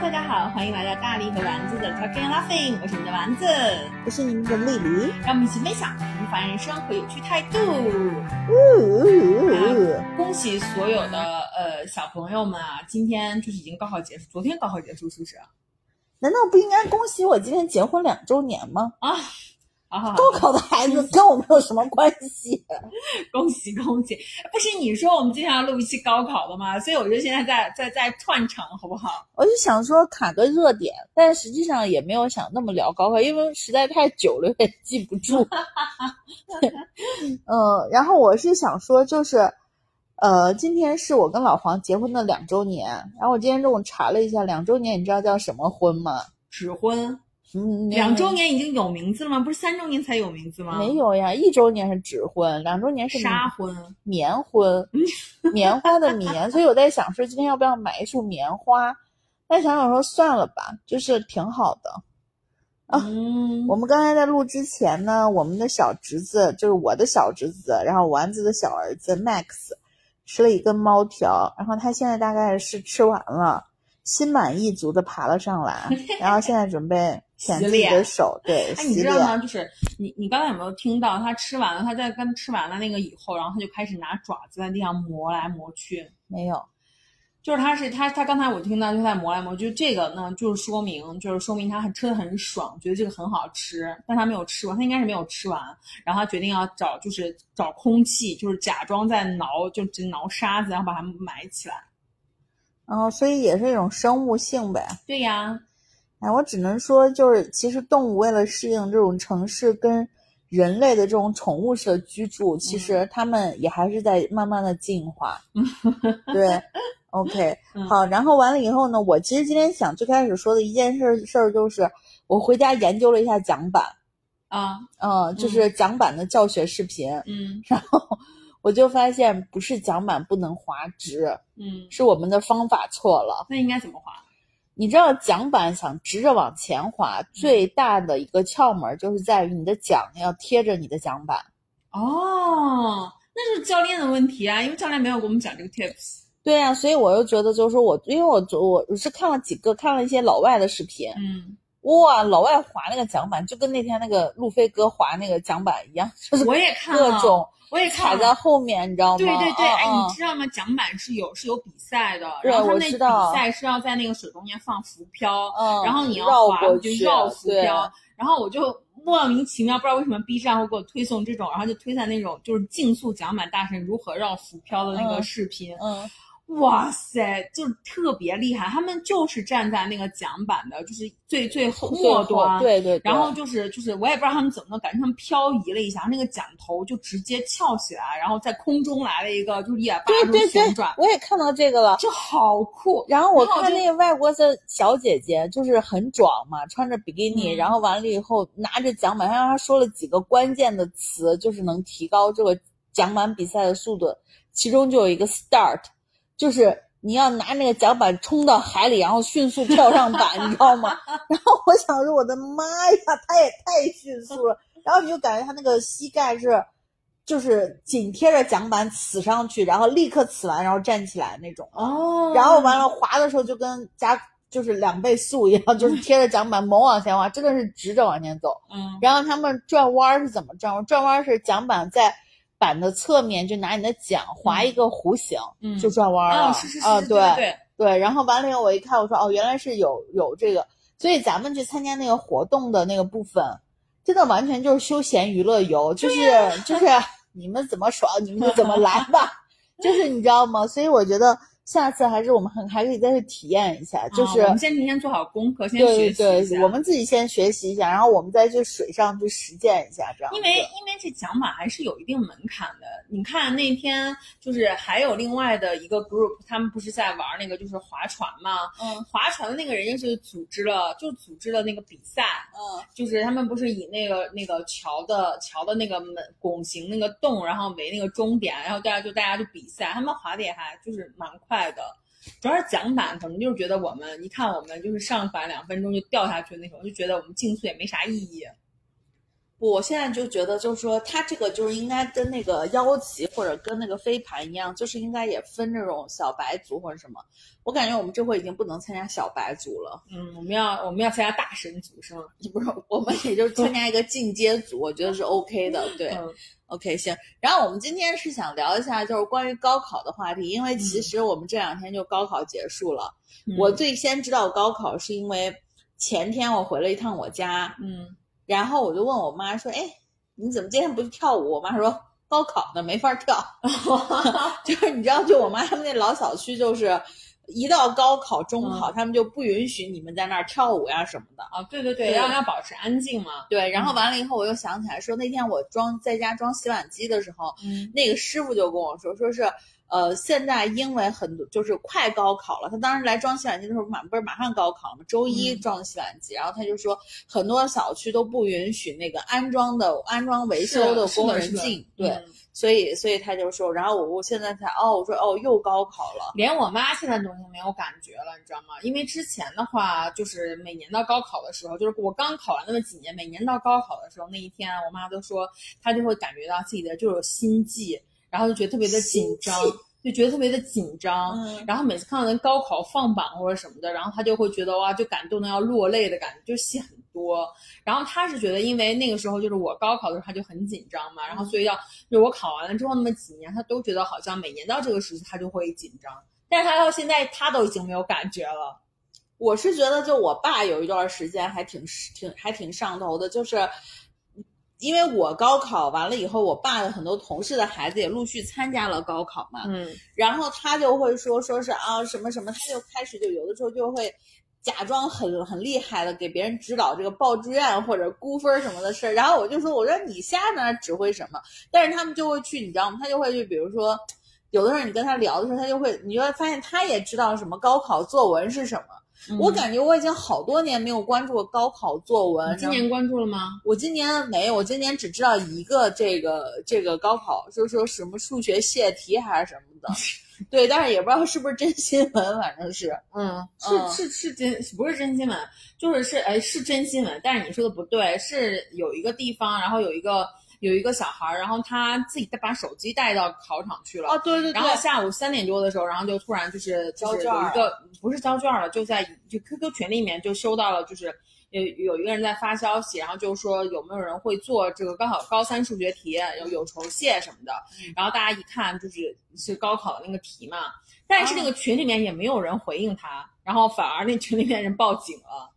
大家好，欢迎来到大力和丸子的 Talking and Laughing，我是你的丸子，我是你们的丽丽。让我们一起分享平凡人生和有趣态度。呜恭喜所有的呃小朋友们啊，今天就是已经高考结束，昨天高考结束是不是？难道不应该恭喜我今天结婚两周年吗？啊，好好好，高考的孩子跟我们有什么关系。恭喜恭喜！不是你说我们今天要录一期高考的吗？所以我就现在在在在串场，好不好？我就想说卡个热点，但实际上也没有想那么聊高考，因为实在太久了，有点记不住。嗯，然后我是想说，就是，呃，今天是我跟老黄结婚的两周年，然后我今天中午查了一下，两周年你知道叫什么婚吗？指婚嗯，两周年已经有名字了吗？不是三周年才有名字吗？没有呀，一周年是纸婚，两周年是杀婚。棉婚，棉花的棉，所以我在想说今天要不要买一束棉花，但想想说算了吧，就是挺好的。啊嗯，我们刚才在录之前呢，我们的小侄子就是我的小侄子，然后丸子的小儿子 Max 吃了一根猫条，然后他现在大概是吃完了，心满意足的爬了上来，然后现在准备舔自己的手，对，哎，你知道吗？就是你，你刚才有没有听到他吃完了？他在刚吃完了那个以后，然后他就开始拿爪子在地上磨来磨去。没有，就是他是他他刚才我听到就在磨来磨去，这个呢就是说明就是说明他很吃的很爽，觉得这个很好吃，但他没有吃完，他应该是没有吃完，然后他决定要找就是找空气，就是假装在挠，就只挠沙子，然后把它埋起来。然后所以也是一种生物性呗。对呀，哎，我只能说，就是其实动物为了适应这种城市跟人类的这种宠物式的居住，其实它们也还是在慢慢的进化。对，OK，嗯好，然后完了以后呢，我其实今天想最开始说的一件事儿事儿就是，我回家研究了一下桨板，啊，嗯，就是桨板的教学视频，嗯然后我就发现不是桨板不能滑直，嗯，是我们的方法错了。那应该怎么滑？你知道桨板想直着往前滑，最大的一个窍门就是在于你的桨要贴着你的桨板。哦，那是教练的问题啊，因为教练没有给我们讲这个 tips。对呀、所以我又觉得就是说我，因为我我我是看了几个看了一些老外的视频，嗯，哇，老外滑那个桨板就跟那天那个路飞哥滑那个桨板一样，就是我也看了，各种我也卡在后面，你知道吗？对对对，哎，嗯你知道吗？桨板是有是有比赛的，然后他那比赛是要在那个水中间放浮漂，嗯，然后你要绕滑过去，就绕浮漂，然后我就莫名其妙不知道为什么 B 站会给我推送这种，然后就推荐那种就是竞速桨板大神如何绕浮漂的那个嗯视频，嗯，哇塞，就是特别厉害，他们就是站在那个桨板的，就是最最后末端，对对，对然后就是就是，我也不知道他们怎么弄，感觉他们漂移了一下，那个桨头就直接翘起来，然后在空中来了一个就是一百八十度对对对旋转，，我也看到这个了。就好酷。然后我看那个外国的小姐姐，就是很壮嘛，穿着比基尼，嗯然后完了以后拿着桨板，让她说了几个关键的词，就是能提高这个桨板比赛的速度。其中就有一个 start，就是你要拿那个桨板冲到海里，然后迅速跳上板，你知道吗？然后我想说，我的妈呀，他也太迅速了。然后你就感觉他那个膝盖是。就是紧贴着桨板呲上去，然后立刻呲完，然后站起来那种。哦然后完了滑的时候就跟加就是两倍速一样，就是贴着桨板猛往前滑，真的是直着往前走。嗯然后他们转弯儿是怎么转弯？转弯儿是桨板在板的侧面，就拿你的桨划一个弧形，嗯就转弯了。啊，是是是，啊，对对，对。然后完了以后我一看，我说哦，原来是有有这个，所以咱们去参加那个活动的那个部分，真的完全就是休闲娱乐游，就是、就是 你们怎么爽你们就怎么来吧，就是你知道吗？所以我觉得下次还是我们很还可以再去体验一下，就是。啊我们先提前做好功课，先学对习一下对，我们自己先学习一下，然后我们再去水上去实践一下，这样子。因为因为这桨板还是有一定门槛的。你看那天就是还有另外的一个 group，他们不是在玩那个就是划船嘛？嗯划船的那个人就是组织了，就组织了那个比赛，嗯就是他们不是以那个那个桥的桥的那个门拱形那个洞，然后为那个终点，然后大家就大家就比赛，他们划的也还就是蛮快快的。主要是讲板，可能就是觉得我们一看我们就是上板两分钟就掉下去那种，就觉得我们竞速也没啥意义。不，我现在就觉得，就是说，它这个就是应该跟那个腰旗或者跟那个飞盘一样，就是应该也分这种小白组或者什么。我感觉我们这回已经不能参加小白组了，嗯，我们要我们要参加大神组是吗？不是，我们也就是参加一个进阶组，我觉得是 OK 的。对、嗯 o k 行。然后我们今天是想聊一下就是关于高考的话题，因为其实我们这两天就高考结束了。我最先知道高考是因为前天我回了一趟我家，嗯然后我就问我妈说：“哎，你怎么今天不去跳舞？”我妈说：“高考呢，没法跳。”就是你知道，就我妈他们那老小区，就是一到高考、中考，他们就不允许你们在那儿跳舞呀什么的。啊，对对对，对要要保持安静嘛。对，然后完了以后，我又想起来说，那天我装在家装洗碗机的时候，嗯那个师傅就跟我说，说是呃，现在因为很多就是快高考了，他当时来装洗碗机的时候，马不是马上高考了吗？周一嗯装的洗碗机，然后他就说很多小区都不允许那个安装的安装维修的工人进，对，嗯所以所以他就说，然后我我现在才哦，我说哦又高考了，连我妈现在都已经没有感觉了，你知道吗？因为之前的话，就是每年到高考的时候，就是我刚考完那么几年，每年到高考的时候那一天，我妈都说她就会感觉到自己的就是心悸，然后就觉得特别的紧张，就觉得特别的紧张。嗯然后每次看到人高考放榜或者什么的，然后他就会觉得哇，就感动的要落泪的感觉，就戏很多。然后他是觉得，因为那个时候就是我高考的时候，他就很紧张嘛，然后所以要就我考完了之后那么几年，他都觉得好像每年到这个时期他就会紧张。但是他到现在他都已经没有感觉了。我是觉得，就我爸有一段时间还挺挺还挺上头的，就是因为我高考完了以后，我爸的很多同事的孩子也陆续参加了高考嘛，嗯然后他就会说说是啊什么什么，他就开始就有的时候就会假装很很厉害的给别人指导这个报志愿或者估分什么的事儿，然后我就说我说你瞎在那指挥什么？但是他们就会去，你知道吗？他就会去，比如说有的时候你跟他聊的时候，他就会你就会发现他也知道什么高考作文是什么。我感觉我已经好多年没有关注过高考作文。今年关注了吗？我今年没有，我今年只知道一个这个这个高考，就是说什么数学泄题还是什么的，对，但是也不知道是不是真新闻，反正是，嗯，嗯是是是真不是真新闻，就是是哎是真新闻，但是你说的不对，是有一个地方，然后有一个有一个小孩儿，然后他自己把手机带到考场去了。啊，对对对然，后下午三点多的时候，然后就突然就是就是交卷儿有一个不是交卷儿了，就在就 QQ 群里面就收到了，就是有有一个人在发消息，然后就说有没有人会做这个高考高三数学题，有有酬谢什么的。嗯然后大家一看就是是高考的那个题嘛，但是那个群里面也没有人回应他，然后反而那群里面人报警了。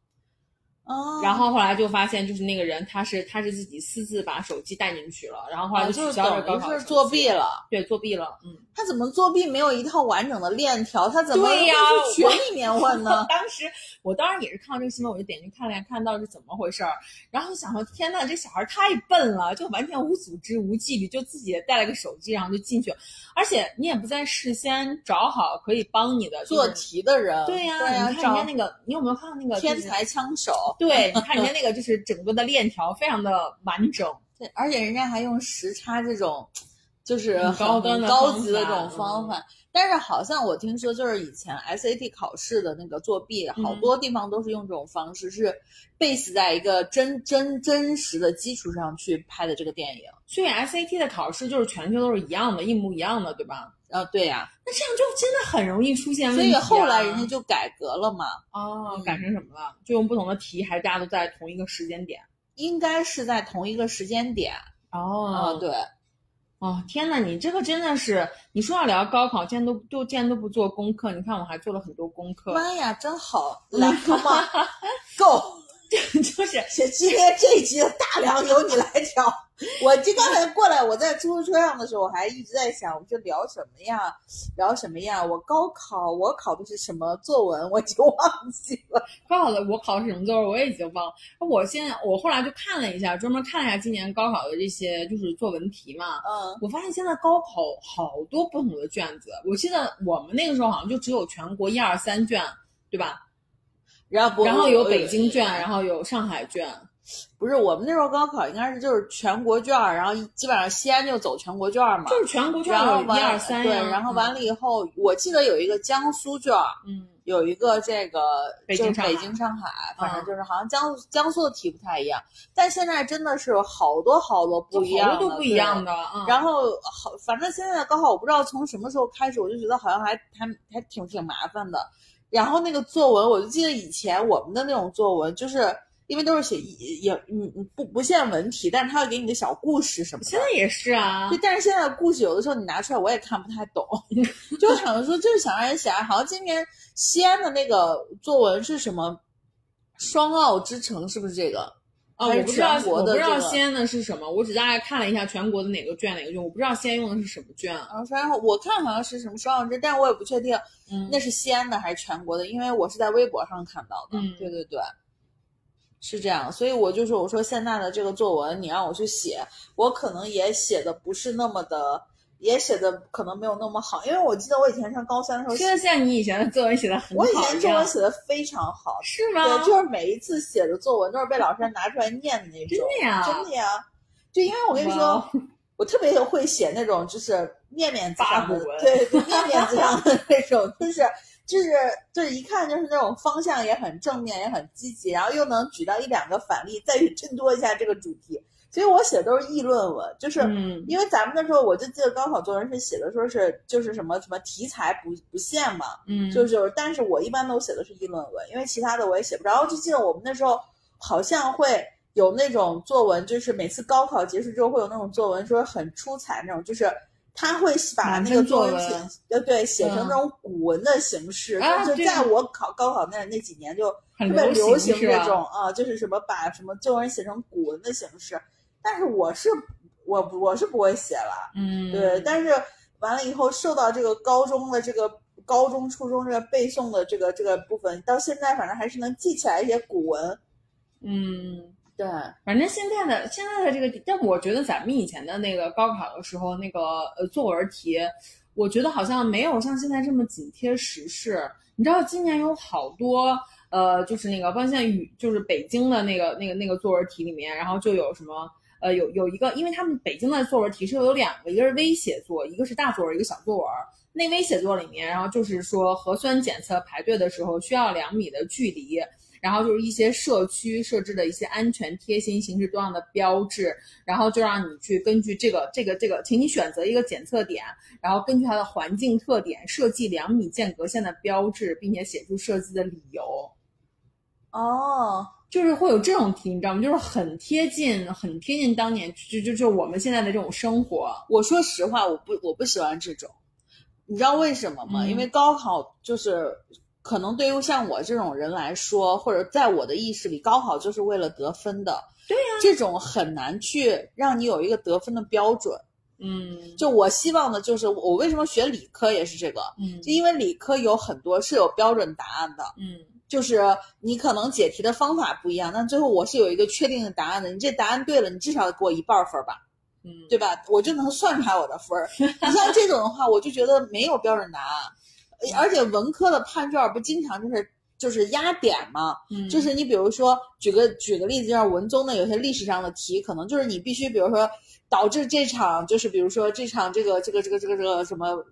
哦，然后后来就发现，就是那个人他是他是自己私自把手机带进去了，然后后来啊就取消了高考作弊，了。对，作弊了，嗯。他怎么作弊没有一套完整的链条？他怎么对呀会去群里面问呢？当时我当然也是看到这个新闻，我就点进去看了一下，看到是怎么回事儿，然后想说天呐，这小孩太笨了，就完全无组织无纪律，就自己带了个手机，然后就进去，而且你也不在事先找好可以帮你的做就是题的人，对呀、对呀，你看找人家那个，你有没有看到那个就是天才枪手，对，你看人家那个就是整个的链条非常的完整，对，而且人家还用时差这种，就是高端的高级的这种方法。但是好像我听说，就是以前 SAT 考试的那个作弊，嗯好多地方都是用这种方式，是 base 在一个真真真实的基础上去拍的这个电影。所以 SAT 的考试就是全球都是一样的，一模一样的，对吧？啊，对呀、那这样就真的很容易出现问所题、啊。以后来人家就改革了嘛，哦嗯改成什么了？就用不同的题，还是大家都在同一个时间点？应该是在同一个时间点。啊，哦，对，哦，天呐，你这个真的是，你说要聊高考，竟然都都竟然都不做功课。你看我还做了很多功课，妈呀，真好！来 on，go！就是今天这一集的大梁由你来挑。我这刚才过来，我在出租车上的时候，我还一直在想，我们这聊什么呀？聊什么呀？我高考我考的是什么作文，我就忘记了。高考的我考的是什么作文，我也已经忘了。我现在我后来就看了一下，专门看了一下今年高考的这些就是作文题嘛。嗯，我发现现在高考好多不同的卷子，我记得我们那个时候好像就只有全国一二三卷，对吧？然后，然后有北京卷，然后有上海卷。不是我们那时候高考应该是就是全国卷儿，然后基本上西安就走全国卷儿嘛。就是全国卷有一然后一二三对，然后完了以后，我记得有一个江苏卷儿，嗯，有一个这个就是北京上海北京、上海，反正嗯就是好像江苏江苏的题不太一样，但现在真的是好多好多不一样都不一样。的，嗯，然后好，反正现在的高考我不知道从什么时候开始，我就觉得好像还还还挺挺麻烦的。然后那个作文，我就记得以前我们的那种作文，就是因为都是写也也嗯嗯不不限文体，但是他会给你个小故事什么的。现在也是啊对，，但是现在的故事有的时候你拿出来我也看不太懂，就想着说就是想让人写，好像今年西安的那个作文是什么“双奥之城”，是不是这个？啊，我不知道，我不知道西安的是什么，我只大概看了一下全国的哪个卷哪个卷，我不知道西安用的是什么卷。然后然后我看好像是什么双奥之，但是我也不确定嗯，那是西安的还是全国的，因为我是在微博上看到的。嗯对对对，是这样，所以我就说，我说现在的这个作文，你让我去写，我可能也写的不是那么的，也写的可能没有那么好，因为我记得我以前上高三的时候说的像你以前的作文写的很好我以，前作文写的非常好，是吗？对，就是每一次写的作文都是被老师拿出来念的那种。真的呀，真的呀，就因为我跟你说我特别会写那种就是面面子上对对，面面子上的那种，就是就是就是一看就是那种方向也很正面，也很积极，然后又能举到一两个反例，再去衬托一下这个主题。所以我写的都是议论文，就是。嗯因为咱们那时候，我就记得高考作文是写的说是就是什么什么题材不不限嘛，嗯，就是，但是我一般都写的是议论文，因为其他的我也写不着。就记得我们那时候好像会有那种作文，就是每次高考结束之后会有那种作文，说很出彩那种，就是他会把那个作文写，呃，对，写成嗯那种古文的形式。啊就在我考高考那那几年就很特别流流行这种啊，就是什么把什么作文写成古文的形式。但是我是我我是不会写了。嗯，对，但是完了以后受到这个高中的这个高中、初中这个背诵的这个这个部分，到现在反正还是能记起来一些古文。嗯。对，反正现在的现在的这个，但我觉得咱们以前的那个高考的时候，那个呃作文题，我觉得好像没有像现在这么紧贴时事。你知道今年有好多呃，就是那个包括现语，就是北京的那个那个那个作文题里面，然后就有什么呃有有一个，因为他们北京的作文题是有两个，一个是微写作，一个是大作文，一个小作文。那微写作里面，然后就是说核酸检测排队的时候需要两米的距离，然后就是一些社区设置的一些安全贴心、形式多样的标志，然后就让你去根据这个、这个、这个，请你选择一个检测点，然后根据它的环境特点设计两米间隔线的标志，并且写出设计的理由。哦，就是会有这种题，你知道吗？就是很贴近、很贴近当年，就就就我们现在的这种生活。我说实话，我不我不喜欢这种，你知道为什么吗？嗯因为高考就是。可能对于像我这种人来说，或者在我的意识里，高考就是为了得分的。对呀、这种很难去让你有一个得分的标准。嗯，就我希望的就是，我为什么学理科也是这个，嗯就因为理科有很多是有标准答案的，嗯就是你可能解题的方法不一样，但最后我是有一个确定的答案的。你这答案对了，你至少给我一半分吧，嗯，对吧？我就能算出来我的分儿。你像这种的话，我就觉得没有标准答案，而且文科的判卷不经常就是就是压点嘛，嗯，就是你比如说举个举个例子，就像文综的有些历史上的题，可能就是你必须，比如说导致这场就是比如说这场这个这个这个这个这个什么文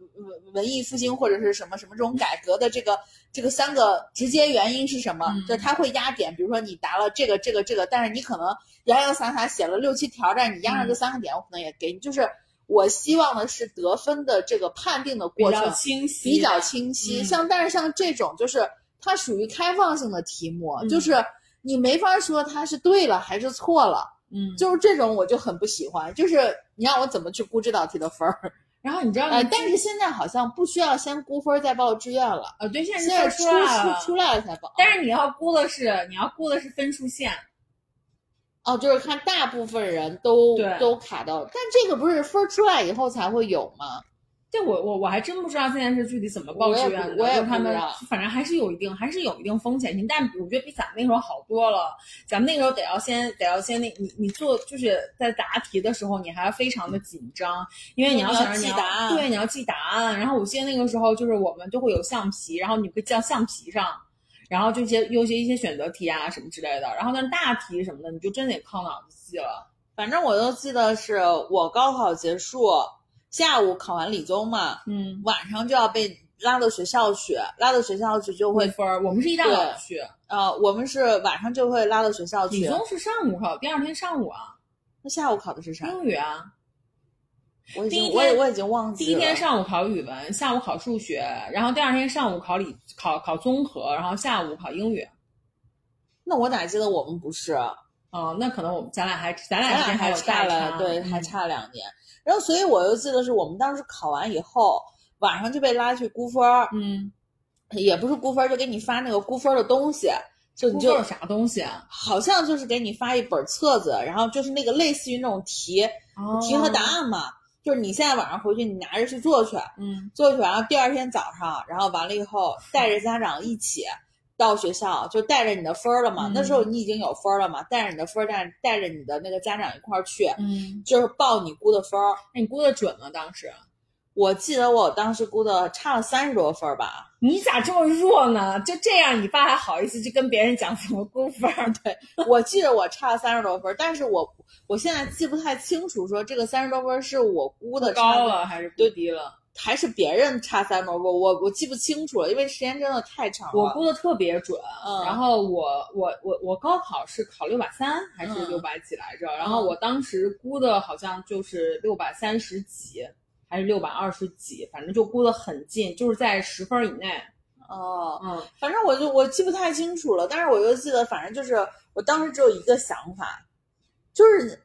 文艺复兴或者是什么什么这种改革的这个这个三个直接原因是什么？嗯就是它会压点，比如说你答了这个这个这个，但是你可能洋洋洒洒写了六七条，但是你压上这三个点，我可能也给你。就是我希望的是得分的这个判定的过程比较清晰，比较清晰。嗯像但是像这种就是它属于开放性的题目，嗯就是你没法说它是对了还是错了，嗯，就是这种我就很不喜欢。就是你让我怎么去估这道题的分儿？然后你知道，呃，但是现在好像不需要先估分儿再报志愿了，呃，对，现在出出来了才报。但是你要估的是你要估的是分数线，哦，就是看大部分人都都卡到，但这个不是分儿出来以后才会有吗？这我我我还真不知道现在是具体怎么报志愿的，我也不知道反正还是有一定还是有一定风险性，但我觉得比咱们那时候好多了。咱们那时候得要先得要先那你你做就是在答题的时候，你还要非常的紧张，因为你要想着你要记答案对你要记答案。然后我记得那个时候就是我们就会有橡皮，然后你会记到橡皮上。然后就些有些一些选择题啊什么之类的，然后但是大题什么的你就真得靠脑子记了。反正我都记得是我高考结束，下午考完理综嘛，嗯，晚上就要被拉到学校去，拉到学校去就会，会分儿，我们是一大早去，呃，我们是晚上就会拉到学校去。理综是上午考，第二天上午啊，那下午考的是啥？英语啊。我已第一我也我已经忘记第一天上午考语文，下午考数学，然后第二天上午考理考考综合，然后下午考英语。那我哪记得我们不是？哦，那可能我们咱俩还咱俩咱俩还有差了，对，还嗯差两年。然后，所以我又记得是我们当时考完以后，晚上就被拉去估分儿，嗯，也不是估分儿，就给你发那个估分儿的东西，就你就啥东西啊？好像就是给你发一本册子，然后就是那个类似于那种题题和答案嘛，就是你现在晚上回去你拿着去做去，嗯，做去，然后第二天早上，然后完了以后带着家长一起到学校，就带着你的分儿了嘛。嗯那时候你已经有分儿了嘛，带着你的分儿，带带着你的那个家长一块儿去，嗯，就是报你估的分儿。那你估的准吗？当时我记得我当时估的差了三十多分儿吧，你咋这么弱呢？就这样，你爸还好意思去跟别人讲怎么估分儿？对，我记得我差了三十多分儿，但是我我现在记不太清楚，说这个三十多分儿是我估的差高了还是估低了？还是别人差三十多分儿，我我记不清楚了，因为时间真的太长了。我估的特别准，嗯然后我我我我高考是考六百三还是嗯六百几来着？然后我当时估的好像就是六百三十几还是六百二十几，反正就估得很近，就是在十分以内。哦，嗯反正我就我记不太清楚了，但是我就记得，反正就是我当时只有一个想法，就是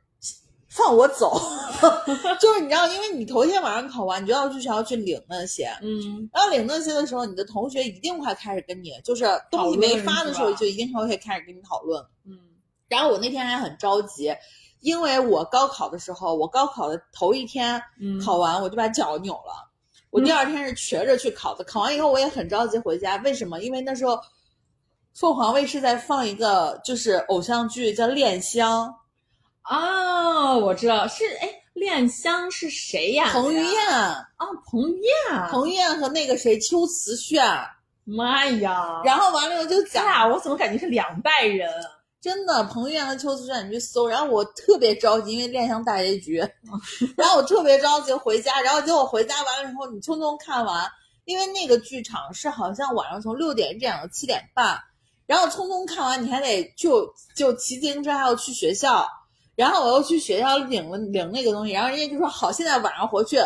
放我走，就是你知道，因为你头一天晚上考完，你就要去学校去领那些，嗯然后领那些的时候，你的同学一定会开始跟你，就是东西没发的时候，就一定会开始跟你讨论。嗯然后我那天还很着急，因为我高考的时候，我高考的头一天嗯，考完我就把脚扭了，我第二天是瘸着去考的。考完以后我也很着急回家，为什么？因为那时候凤凰卫视在放一个就是偶像剧叫《恋香哦，我知道是哎，恋香是谁演》，的呀？彭于晏，啊，彭于晏，彭于晏和那个谁秋瓷炫，妈呀！然后完了以后就讲，我怎么感觉是两代人？真的彭于晏和邱瓷炫，你去搜，然后我特别着急，因为《恋香》大结局，然后我特别着急回家，然后结果回家完了以后，你匆匆看完，因为那个剧场是好像晚上从六点演到七点半，然后匆匆看完，你还得就就骑自行车还要去学校，然后我又去学校领了领那个东西，然后人家就说好，现在晚上回去，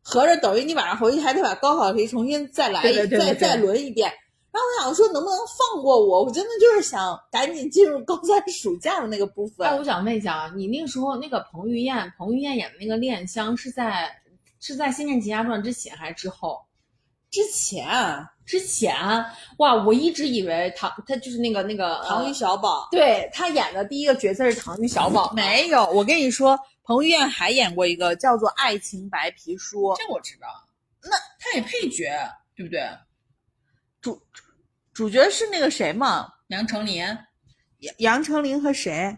合着等于你晚上回去还得把高考题重新再来一对对对对对再再轮一遍。然后我想说，能不能放过我？我真的就是想赶紧进入高三暑假的那个部分。哎，我想问一下啊，你那个时候那个彭于晏，彭于晏演的那个《恋香》是在是在《仙剑奇侠传》之前还是之后？之前之前哇，我一直以为唐他就是那个那个唐钰呃小宝、对他演的第一个角色是唐钰小宝，没有，我跟你说，彭于晏还演过一个叫做《爱情白皮书》，这我知道。那他也配角，对不对？主主角是那个谁嘛？杨丞琳。杨杨丞琳和谁？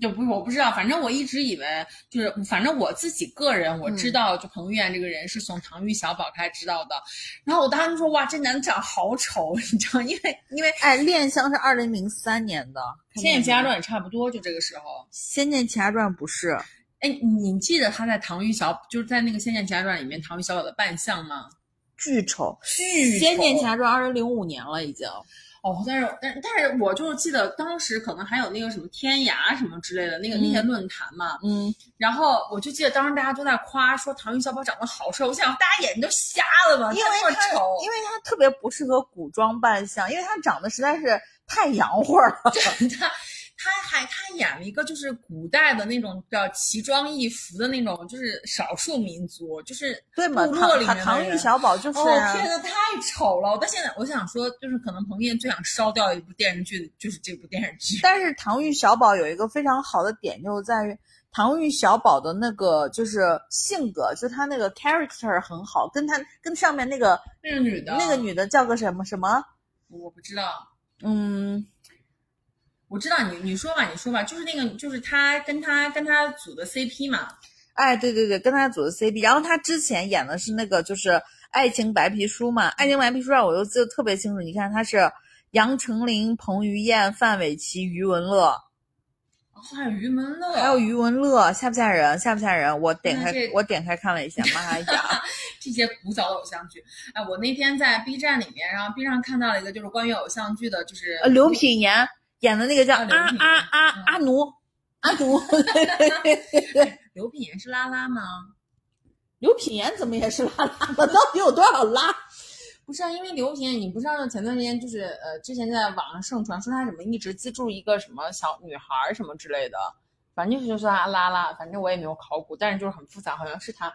就不是我不知道，反正我一直以为就是，反正我自己个人我知道，就彭于晏这个人是从唐钰小宝开始知道的。然后我当时说哇，这男的长好丑，你知道，因为因为《哎，《恋香》是二零零三年的，《仙剑奇侠传》也差不多就这个时候。仙剑奇侠传》不是，哎，你记得他在唐钰小就是在那个《仙剑奇侠传》里面唐钰小宝的扮相吗？巨丑，巨《仙剑奇丑侠传》二零零五年了已经。哦，但是但但是我就是记得当时可能还有那个什么天涯什么之类的那个、那些论坛嘛，嗯，然后我就记得当时大家都在夸说唐钰小宝长得好帅，我想大家眼睛都瞎了吧，因为他丑，因为他特别不适合古装扮相，因为他长得实在是太洋货了。他他还他演了一个就是古代的那种叫奇装异服的那种，就是少数民族，就是对嘛？部唐落里唐钰小宝就是哦啊、天呐，太丑了！但现在我想说，就是可能彭于晏最想烧掉一部电视剧，就是这部电视剧。但是唐钰小宝有一个非常好的点，就在于唐钰小宝的那个就是性格，就他那个 character 很好，跟他跟上面那个那个女的，那个女的叫个什么什么？我不知道，嗯，我知道你你说吧，你说吧，就是那个就是他跟他跟他组的 CP 嘛，哎，对对对，跟他组的 CP。然后他之前演的是那个就是《爱情白皮书》嘛，《爱情白皮书》上我又记得特别清楚。你看他是杨丞琳、彭于晏、范玮琪、余文乐，哦还有余文乐，还有余文乐，吓不吓人？吓不吓人？我点开我点开看了一下，妈呀！这些古早偶像剧。哎，我那天在 B 站里面，然后 B 站看到了一个就是关于偶像剧的，就是呃，刘品言演的那个叫阿阿阿嗯阿奴，阿奴。刘品言是拉拉吗？刘品言怎么也是拉拉了？到底有多少拉？不是啊，因为刘品言，你不知道前段时间就是呃，之前在网上盛传说他什么一直资助一个什么小女孩儿什么之类的，反正就是说他拉拉，反正我也没有考古，但是就是很复杂，好像是他。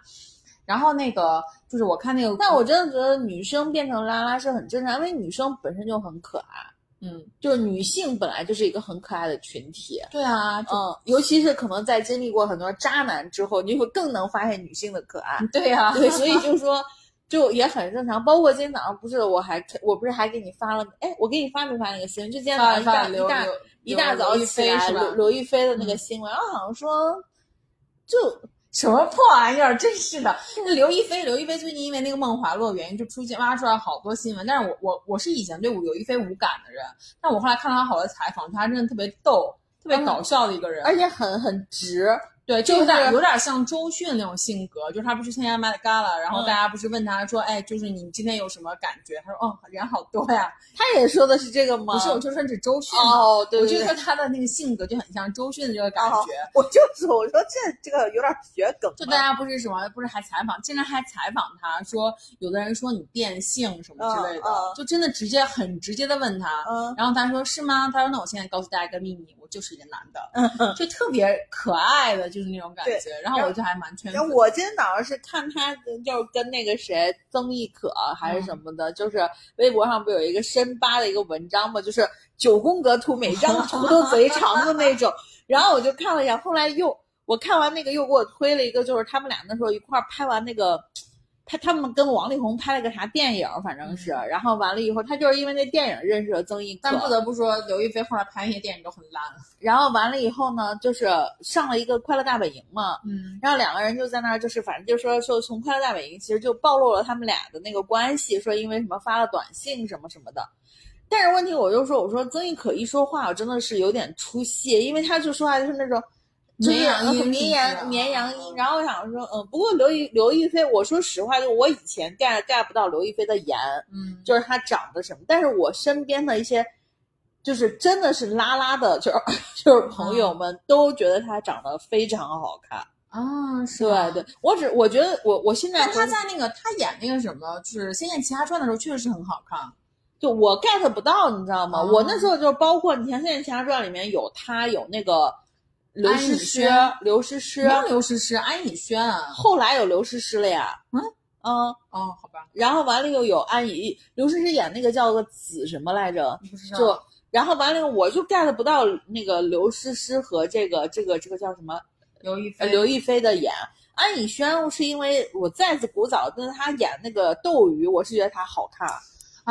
然后那个就是我看那个，但我真的觉得女生变成拉拉是很正常，因为女生本身就很可爱，嗯，就是女性本来就是一个很可爱的群体。对啊，就嗯，尤其是可能在经历过很多渣男之后，你会更能发现女性的可爱。对啊，对，所以就是说，就也很正常。包括今天早上不是我还我不是还给你发了，哎，我给你发没发那个新闻？就今天早上一发大一大早刘亦起来，刘刘亦菲的那个嗯新闻，然后好像说就什么破玩意儿，真是的。那刘亦菲，刘亦菲最近因为那个梦华录原因，就出现挖出来好多新闻。但是我我我是以前对刘亦菲无感的人，但我后来看到她好多采访，她真的特别逗，特别搞笑的一个人。而且很很直，对，就是点有点像周迅那种性格，就是他不是参加 Met Gala，然后嗯大家不是问他说，哎，就是你今天有什么感觉？他说，哦，人好多呀。他也说的是这个吗？不是，我就说指周迅。哦，对对对我就说，他的那个性格就很像周迅的这个感哦觉。我就说我说这这个有点学梗就大家不是什么，不是还采访，竟然还采访他说，有的人说你变性什么之类的，嗯嗯就真的直接很直接的问他，嗯然后他说是吗？他说那我现在告诉大家一个秘密，我就是一个男的。就特别可爱的，就是那种感觉。然后我就还蛮圈粉然后我今天早上是看他跟就是跟那个谁曾轶可还是什么的，就是微博上不有一个深扒的一个文章嘛，就是九宫格图，每张图都贼长的那种。然后我就看了一下，后来又我看完那个又给我推了一个，就是他们俩那时候一块儿拍完那个。他他们跟王力宏拍了个啥电影，反正是，然后完了以后，他就是因为那电影认识了曾轶可，但不得不说，刘亦菲后来拍那些电影都很烂。然后完了以后呢，就是上了一个《快乐大本营》嘛，嗯然后两个人就在那儿，就是反正就说说从快乐大本营其实就暴露了他们俩的那个关系，说因为什么发了短信什么什么的。但是问题我就说，我说曾轶可一说话，我真的是有点出戏，因为他就说话就是那种。就是绵羊音很绵是不是阳绵羊音，然后我想说，嗯，不过刘亦刘亦菲，我说实话，就我以前 get get 不到刘亦菲的颜，嗯，就是她长得什么，但是我身边的一些，就是真的是拉拉的，就是 就是朋友们都觉得她长得非常好看。啊，是吧对对，我只我觉得我我现在但她在那个她演那个什么，就是《仙剑奇侠传》的时候，确实是很好看。就我 get 不到，你知道吗？哦我那时候就包括你像《仙剑奇侠传》里面有她，有那个刘诗诗，刘诗诗刘诗诗、安以轩啊。后来有刘诗诗了呀。嗯嗯，哦，好吧，然后完了又有安以刘诗诗演那个叫个子什么来着？不知道。就然后完了，我就 get 不到那个刘诗诗和这个这个这个叫什么刘亦菲，呃刘亦菲的演。安以轩是因为我再次古早，但是她演那个斗鱼，我是觉得她好看。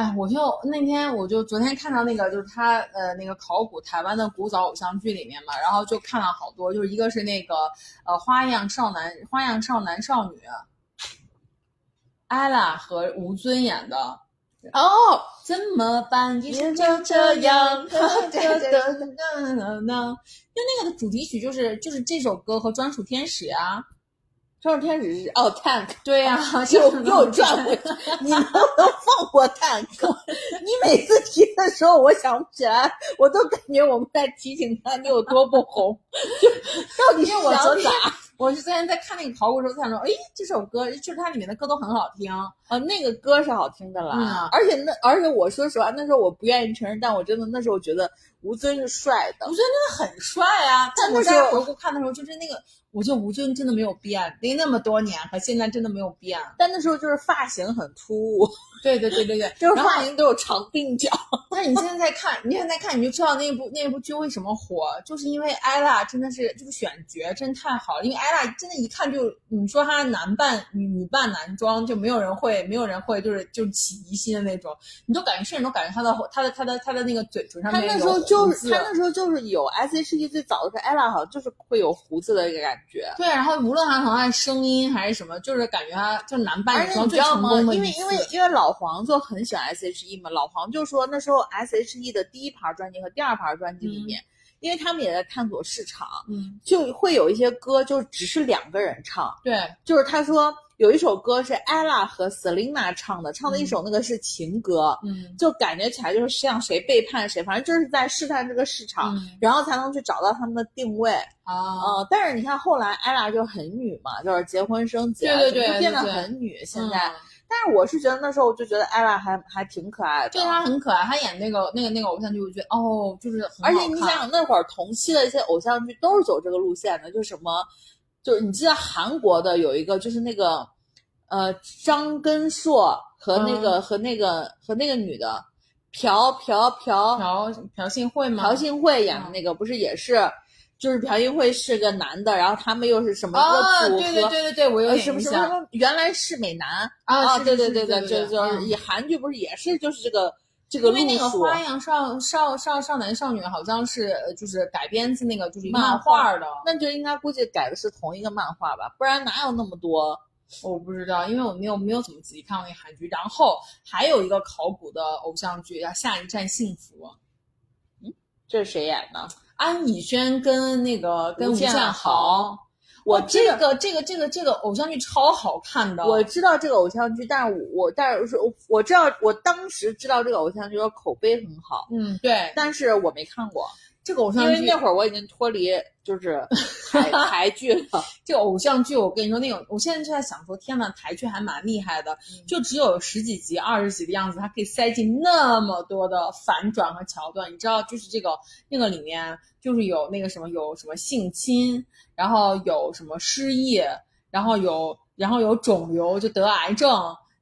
哎，我就那天我就昨天看到那个就是他呃那个考古台湾的古早偶像剧里面嘛，然后就看了好多，就是一个是那个呃花样少男花样少男少女，艾拉和吴尊演的。哦，怎么办？一生就这样。就那个的主题曲就是就是这首歌和专属天使呀。专属天使是哦，Tank，对呀、又又转回去，你能不能放过 Tank？你每次提的时候，我想不起来，我都感觉我们在提醒他你有多不红。就 到底是我昨天想咋？我是昨天在看那个考古的时候，才说，哎，这首歌就是它里面的歌都很好听。啊，那个歌是好听的啦，而且那而且我说实话，那时候我不愿意承认，但我真的那时候觉得吴尊是帅的吴。尊真的很帅啊！但那时回顾看的时候，就是那个，我觉得吴尊真的没有变，那那么多年和现在真的没有变。但那时候就是发型很突兀，对对对对对，就是然后发型都有长鬓角。但是你现在在看，你现在在看，你就知道那部那部剧为什么火，就是因为艾拉真的是这个选角真的太好了，因为艾拉真的一看就，你说她男扮女女扮男装，就没有人会没有人会就是就是起疑心的那种，你都感觉甚至都感觉她的她的她的她的那个嘴唇上他那面有时候就是他那时候就是有 S H E 最早的时候，ella 好像就是会有胡子的一个感觉。对，然后无论她从他的声音还是什么，就是感觉她就是男扮女装最你知道吗？成功的因为因为因为老黄就很喜欢 S H E 嘛，老黄就说那时候 S.H.E 的第一盘专辑和第二盘专辑里面，因为他们也在探索市场，嗯，就会有一些歌就只是两个人唱，对，就是他说有一首歌是 ella 和 Selina 唱的，唱的一首那个是情歌，嗯。就感觉起来就是像谁背叛谁，反正就是在试探这个市场，嗯。然后才能去找到他们的定位。啊，呃，但是你看后来 ella 就很女嘛，就是结婚生子啊，对对对就变得很女。现在，嗯但是我是觉得那时候我就觉得 ella 还还挺可爱的，就是他很可爱，她演那个那个那个偶像剧，我觉得哦，就是很而且你想想，那会儿同期的一些偶像剧都是走这个路线的，就什么，就是你记得韩国的有一个，就是那个，呃，张根硕和那嗯。个、和那个和那个女的，朴朴朴朴朴信惠吗？朴信惠演的嗯。那个，不是也是，就是朴信惠是个男的，然后他们又是什么一啊，个组合？对对对对对，我有呃，点印象什么什么原来是美男啊，是对对对，对，就就是嗯以韩剧不是也是就是这个这个因为那个花样少少少少男少女好像是呃就是改编自那个就是漫画的，那就应该估计改的是同一个漫画吧，不然哪有那么多？我不知道，因为我没有没有怎么仔细看过那韩剧。然后还有一个考古的偶像剧叫《下一站幸福》，嗯这是谁演的？安以轩跟那个跟吴建豪豪。我这个这个这个这个偶像剧超好看的，我知道这个偶像剧，但是我我但是我我知道我当时知道这个偶像剧的口碑很好，嗯对但是我没看过，这个偶像剧因为那会儿我已经脱离就是台 台剧了。这个偶像剧，我跟你说，那种我现在就在想说，天呐，台剧还蛮厉害的，嗯就只有十几集、二十集的样子，它可以塞进那么多的反转和桥段。你知道，就是这个那个里面，就是有那个什么，有什么性侵，然后有什么失忆，然后有然后有肿瘤，就得癌症。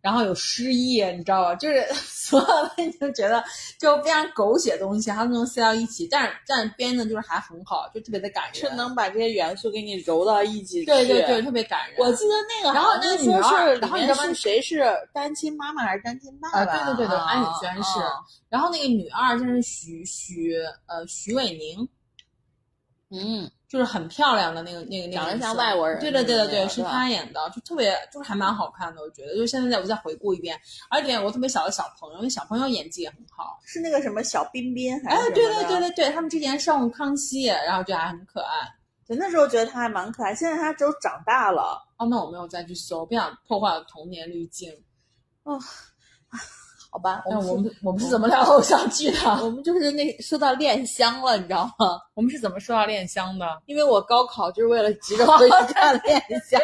然后有失忆，你知道吧？就是 所有的你就觉得就非常狗血的东西，它都能塞到一起，但是但是编的就是还很好，就特别的感人，是能把这些元素给你揉到一起去。对对对，特别感人。我记得那个然后那个女儿是里面然后你知道吗是谁是单亲妈妈还是单亲爸爸？啊对对对对啊安以轩是啊然后那个女二就是许许呃徐伟宁，嗯，就是很漂亮的那个那个那个长得像外国人对对对对对，是那个是吧她演的，就特别就是还蛮好看的，我觉得。就现在我再回顾一遍，而且有个特别小的小朋友，那小朋友演技也很好。是那个什么小彬彬还是哎是，对对对对对，他们之前上过康熙，然后就还很可爱。对，那时候觉得他还蛮可爱，现在他只有长大了。哦，那我没有再去搜，不想破坏我童年滤镜。哦，好吧，那我我们们我们是怎么聊 偶像剧的？我们就是那说到恋香了，你知道吗？我们是怎么说到恋香的？因为我高考就是为了急着回去看恋香，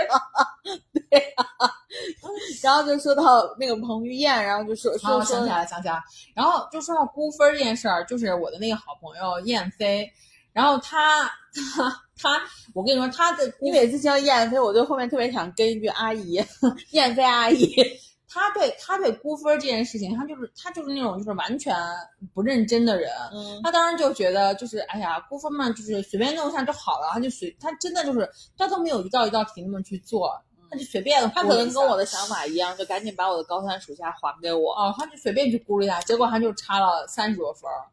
对呀、然后就说到那个彭于晏，然后就说啊，说说我想起来了，想起来了。然后就说到估分这件事儿，就是我的那个好朋友燕飞，然后他他他，我跟你说，他的你每次听到燕飞，我就后面特别想跟一句阿姨，燕飞阿姨。他对他对估分这件事情，他就是他就是那种就是完全不认真的人。嗯，他当时就觉得就是哎呀，估分嘛，就是随便弄一下就好了。他就随他真的就是他都没有一道一道题那么去做，他就随便的。他可能跟我的想法一样，就赶紧把我的高三暑假还给我。哦，他就随便去估了一下，结果他就差了三十多分儿，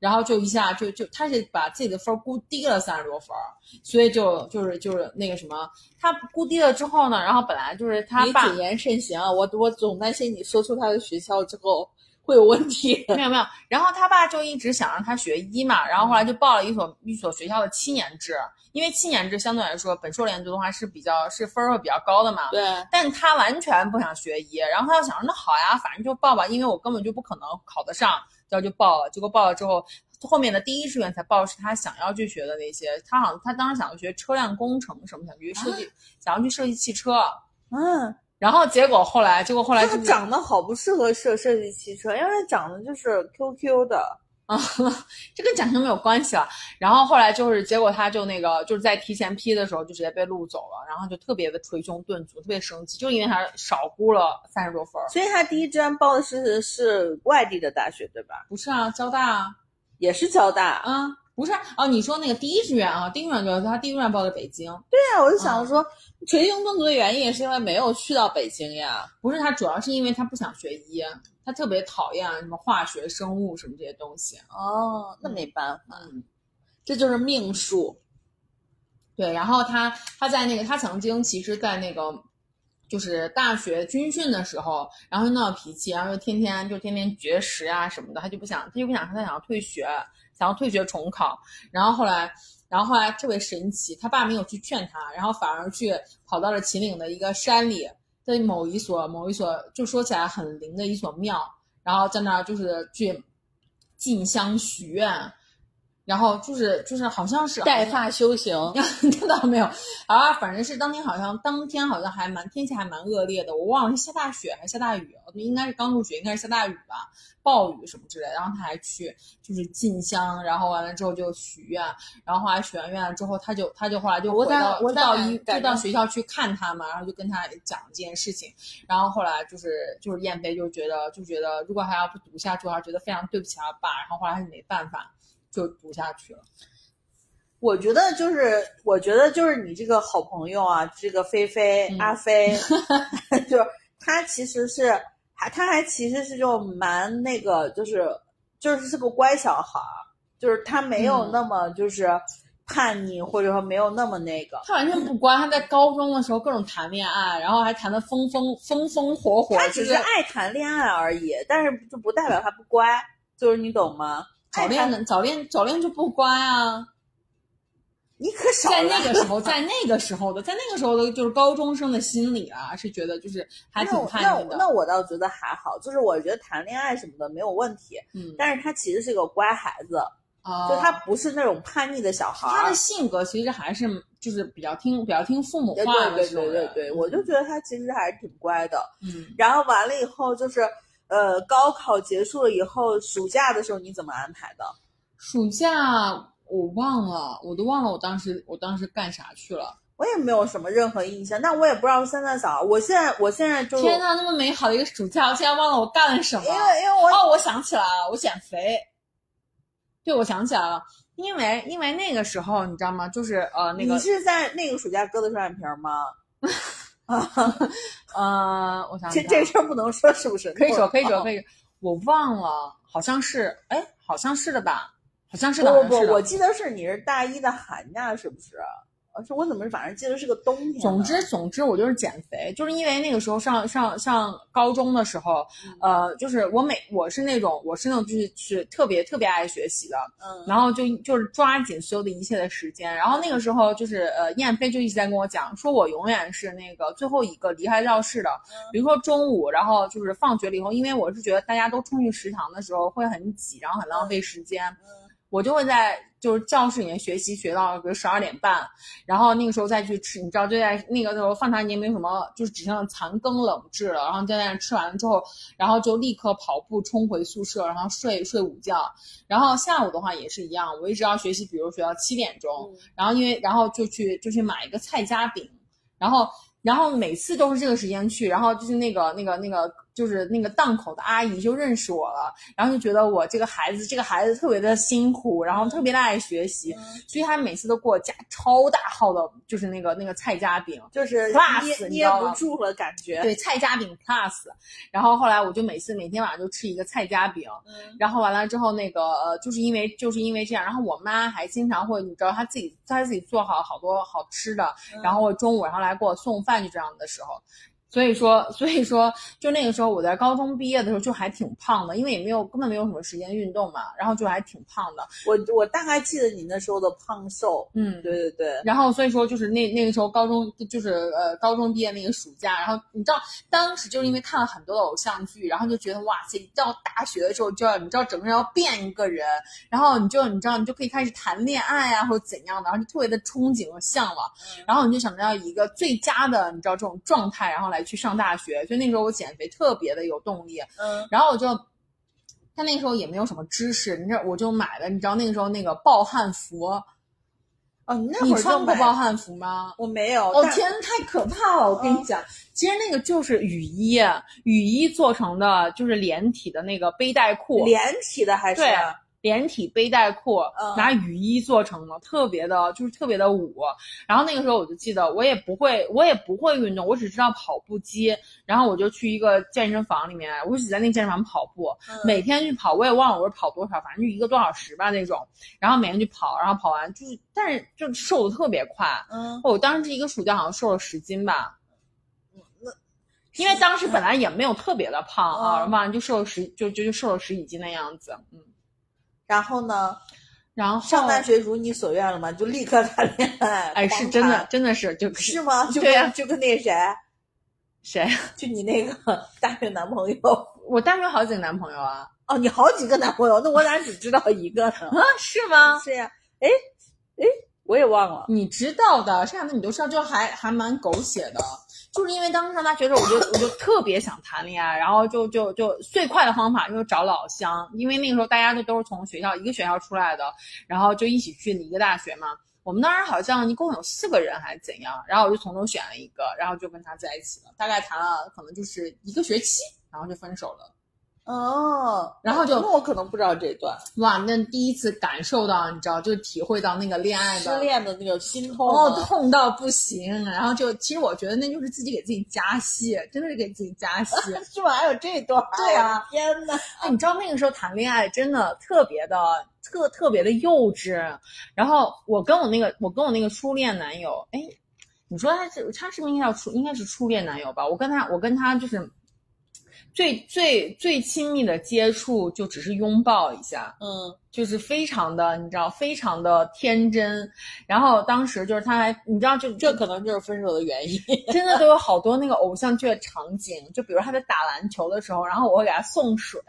然后就一下就就他是把自己的分儿估低了三十多分儿，所以就就是就是那个什么，他估低了之后呢，然后本来就是他爸你谨言慎行啊！我我总担心你说出他的学校之后会有问题。没有没有，然后他爸就一直想让他学医嘛，然后后来就报了一所一所学校的七年制，因为七年制相对来说本硕连读的话是比较是分儿会比较高的嘛，对，但他完全不想学医，然后他就想说那好呀，反正就报吧，因为我根本就不可能考得上，然后就报了。结果报了之后，后面的第一志愿才报是他想要去学的那些。他好像他当时想要学车辆工程什么，想去设计，想要去设计汽车。嗯，然后结果后来，结果后来就是他长得好不适合设设计汽车，因为他长得就是 QQ 的。啊，这跟奖学没有关系了。然后后来就是，结果他就那个就是在提前批的时候就直接被录走了，然后就特别的捶胸顿足，特别生气，就因为他少估了三十多分儿。所以他第一志愿报的是是外地的大学，对吧？不是啊，交大啊。也是交大。啊，不是哦，你说那个第一志愿啊，第一志愿就是他第一志愿报的北京，对呀，我就想说，捶胸顿足的原因也是因为没有去到北京呀。不是他，主要是因为他不想学医，他特别讨厌什么化学、生物什么这些东西。哦，那没办法，嗯，这就是命数。对，然后他他在那个他曾经其实，在那个就是大学军训的时候，然后就闹脾气，然后又天天就天天绝食啊什么的，他就不想，他就不想他想要退学，想要退学重考。然后后来，然后后来特别神奇，他爸没有去劝他，然后反而去跑到了秦岭的一个山里在某一所某一所，就说起来很灵的一所庙，然后在那儿就是去进香许愿。然后就是就是好像是带发修行，那倒没有啊，反正是当天好像当天好像还蛮天气还蛮恶劣的，我忘了是下大雪还是下大雨，应该是刚入学，应该是下大雨吧，暴雨什么之类的。然后他还去就是进香，然后完了之后就许愿，然后后来许完愿了之后，他就他就后来就回到就到一就到学校去看他嘛，然后就跟他讲这件事情。然后后来就是就是燕飞就觉得就觉得如果还要不读下去的话，觉得非常对不起他爸，然后后来他就没办法。就读下去了。我觉得就是，我觉得就是你这个好朋友啊，这个菲菲阿飞，就是他其实是还他还其实是就蛮那个，就是就是是个乖小孩儿，就是他没有那么就是叛逆，或者说没有那么那个。他完全不乖，他在高中的时候各种谈恋爱，然后还谈的风风风风火火。他只是爱谈恋爱而已，但是就不代表他不乖，就是你懂吗？早恋的早恋早恋就不乖啊！你可少在那个时候，在那个时候的，在那个时候的，就是高中生的心理啊，是觉得就是还挺叛逆的。那那我倒觉得还好，就是我觉得谈恋爱什么的没有问题。嗯，但是他其实是个乖孩子，就他不是那种叛逆的小孩。他的性格其实还是就是比较听比较听父母话的。对对对对对，我就觉得他其实还是挺乖的。嗯，然后完了以后就是。呃，高考结束了以后，暑假的时候你怎么安排的？暑假我忘了，我都忘了我当时我当时干啥去了。我也没有什么任何印象，但我也不知道现在咋。我现在我现在就天呐，那么美好的一个暑假，我现在忘了我干了什么。因为因为我哦，我想起来了，我减肥。对，我想起来了，因为因为那个时候你知道吗？就是呃那个你是在那个暑假割的双眼皮吗？啊，呃，我想这这事儿不能说，是不是？可以说，可以说，可以。我忘了，好像是，哎，好像是的吧？好像是的。不不，我记得是你是大一的寒假，是不是？而且我怎么反正记得是个冬天。总之总之，我就是减肥，就是因为那个时候上上上高中的时候，呃，就是我每我是那种我是那种就是是特别特别爱学习的，嗯，然后就就是抓紧所有的一切的时间，然后那个时候就是呃，燕飞就一直在跟我讲，说我永远是那个最后一个离开教室的，比如说中午，然后就是放学了以后，因为我是觉得大家都冲去食堂的时候会很挤，然后很浪费时间，我就会在。就是教室里面学习学到比如十二点半，然后那个时候再去吃，你知道就在那个时候饭堂已经没有什么，就是只剩残羹冷炙了。然后就在那吃完了之后，然后就立刻跑步冲回宿舍，然后睡睡午觉。然后下午的话也是一样，我一直要学习，比如学到七点钟，然后因为然后就去就去买一个菜夹饼，然后然后每次都是这个时间去，然后就是那个那个那个。就是那个档口的阿姨就认识我了，然后就觉得我这个孩子，这个孩子特别的辛苦，然后特别的爱学习，所以他每次都给我加超大号的，就是那个那个菜夹饼，就是 plus，捏不住了感觉。对，菜夹饼 plus。然后后来我就每次每天晚上就吃一个菜夹饼，然后完了之后那个呃，就是因为就是因为这样，然后我妈还经常会，你知道她自己她自己做好好多好吃的，然后中午然后来给我送饭，就这样的时候。所以说，所以说，就那个时候我在高中毕业的时候就还挺胖的，因为也没有根本没有什么时间运动嘛，然后就还挺胖的。我我大概记得你那时候的胖瘦，嗯，对对对。然后所以说就是那那个时候高中就是呃高中毕业那个暑假，然后你知道当时就是因为看了很多的偶像剧，然后就觉得哇塞，到大学的时候就要你知道整个人要变一个人，然后你就你知道你就可以开始谈恋爱啊或者怎样的，然后就特别的憧憬和向往，然后你就想着要以一个最佳的你知道这种状态，然后来。去上大学，所以那时候我减肥特别的有动力。嗯，然后我就，他那个时候也没有什么知识，你知道，我就买了，你知道那个时候那个暴汗服。哦，你那会儿你穿过暴汗服吗？我没有。哦天，太可怕了！我跟你讲，其实那个就是雨衣，雨衣做成的，就是连体的那个背带裤。连体的还是？对。连体背带裤，拿雨衣做成的，特别的，就是特别的舞。然后那个时候我就记得，我也不会，我也不会运动，我只知道跑步机。然后我就去一个健身房里面，我只在那健身房跑步，每天去跑，我也忘了我是跑多少，反正就一个多小时吧那种。然后每天去跑，然后跑完就是，但是就瘦的特别快。嗯，我当时这一个暑假好像瘦了十斤吧。那因为当时本来也没有特别的胖啊，嗯完了就瘦了十就就就瘦了十几斤的样子，嗯，然后呢，然后上大学如你所愿了吗？就立刻谈恋爱？哎是真的真的是就是是吗？就对呀跟就跟那谁，谁？就你那个 大学男朋友。我大学好几个男朋友啊哦，你好几个男朋友，那我咋只知道一个呢？啊是吗？是呀，哎哎，我也忘了。你知道的，这样的你都知道，就还还蛮狗血的。就是因为当时上大学的时候，我就我就特别想谈恋爱，然后就就就最快的方法就是找老乡，因为那个时候大家都都是从学校一个学校出来的，然后就一起去一个大学嘛。我们当时好像一共有四个人还是怎样，然后我就从中选了一个，然后就跟他在一起了，大概谈了可能就是一个学期，然后就分手了。哦，然后就那我可能不知道这段哇，那第一次感受到，你知道，就体会到那个恋爱失的恋的那个心痛哦，痛到不行。然后就，其实我觉得那就是自己给自己加戏，真的是给自己加戏。是吗？还有这段？对啊天呐，哎，你知道那个时候谈恋爱真的特别的特特别的幼稚。然后我跟我那个我跟我那个初恋男友，哎，你说他是他是不是应该叫初应该是初恋男友吧？我跟他我跟他就是最最最亲密的接触就只是拥抱一下，嗯，就是非常的你知道非常的天真。然后当时就是他还你知道就这可能就是分手的原因。真的都有好多那个偶像剧的场景，就比如他在打篮球的时候，然后我会给他送水，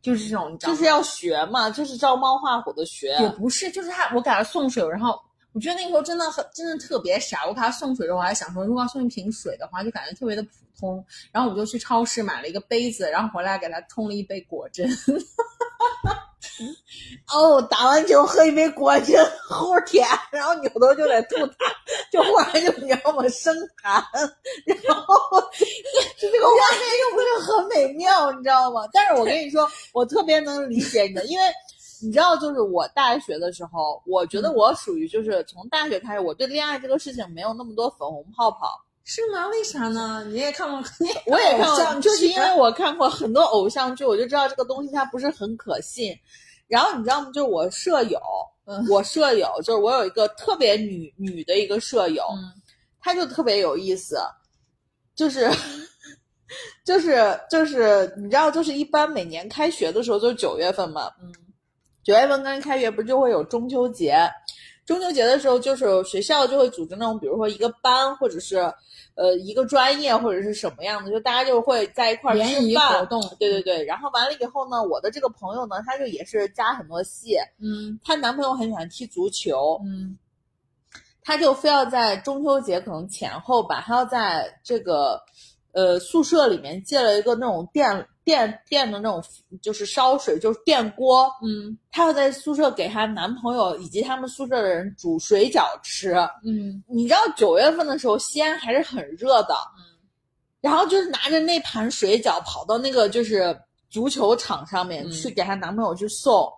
就是这种，你知道吗？就是要学嘛，就是照猫画虎的学。也不是，就是他我给他送水，然后我觉得那个时候真的很真的特别傻。我给他送水的时候，我还想说，如果要送一瓶水的话，就感觉特别的普通。然后我就去超市买了一个杯子，然后回来给他冲了一杯果汁。哦，打完球喝一杯果汁，齁甜，然后扭头就得吐痰，就忽然就你知道吗？生痰，然后 就这个画面又不是很美妙，你知道吗？但是我跟你说，我特别能理解你的，因为你知道，就是我大学的时候，我觉得我属于就是从大学开始，我对恋爱这个事情没有那么多粉红泡泡。是吗？为啥呢？你也看过？我也看过，就是因为我看过很多偶像剧，我就知道这个东西它不是很可信。然后你知道吗？就是我舍友，嗯我舍友就是我有一个特别女女的一个舍友，嗯她就特别有意思，就是就是就是你知道，就是一般每年开学的时候就是九月份嘛，嗯九月份刚开学不是就会有中秋节，中秋节的时候就是学校就会组织那种，比如说一个班或者是呃一个专业或者是什么样的，就大家就会在一块儿吃饭。活动。对对对，然后完了以后呢，我的这个朋友呢，她就也是加很多戏，嗯。她男朋友很喜欢踢足球，嗯。她就非要在中秋节可能前后吧，她要在这个呃宿舍里面借了一个那种电电电的那种就是烧水就是电锅，嗯她要在宿舍给她男朋友以及他们宿舍的人煮水饺吃。嗯你知道九月份的时候，西安还是很热的，嗯然后就是拿着那盘水饺跑到那个就是足球场上面嗯去给她男朋友去送。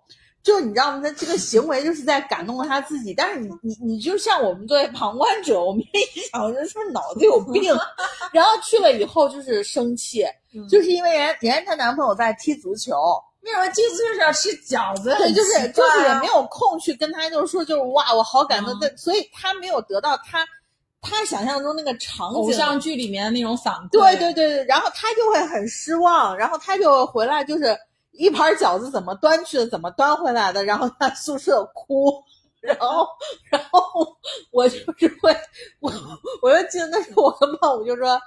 就你知道吗？他这个行为就是在感动他自己，但是你你你就像我们作为旁观者，我们也一想，人是不是脑子有病？然后去了以后就是生气，嗯就是因为人人家她男朋友在踢足球，为什么这次就是要吃饺子？对，就是就是也没有空去跟他就是说就是哇，我好感动，嗯对，所以他没有得到他他想象中那个场景。偶像剧里面的那种反馈。对对对对，然后他就会很失望，然后他就回来就是一盘饺子怎么端去的，怎么端回来的，然后在宿舍哭，然后然后我就是会我我就记得那时候我跟胖虎就说。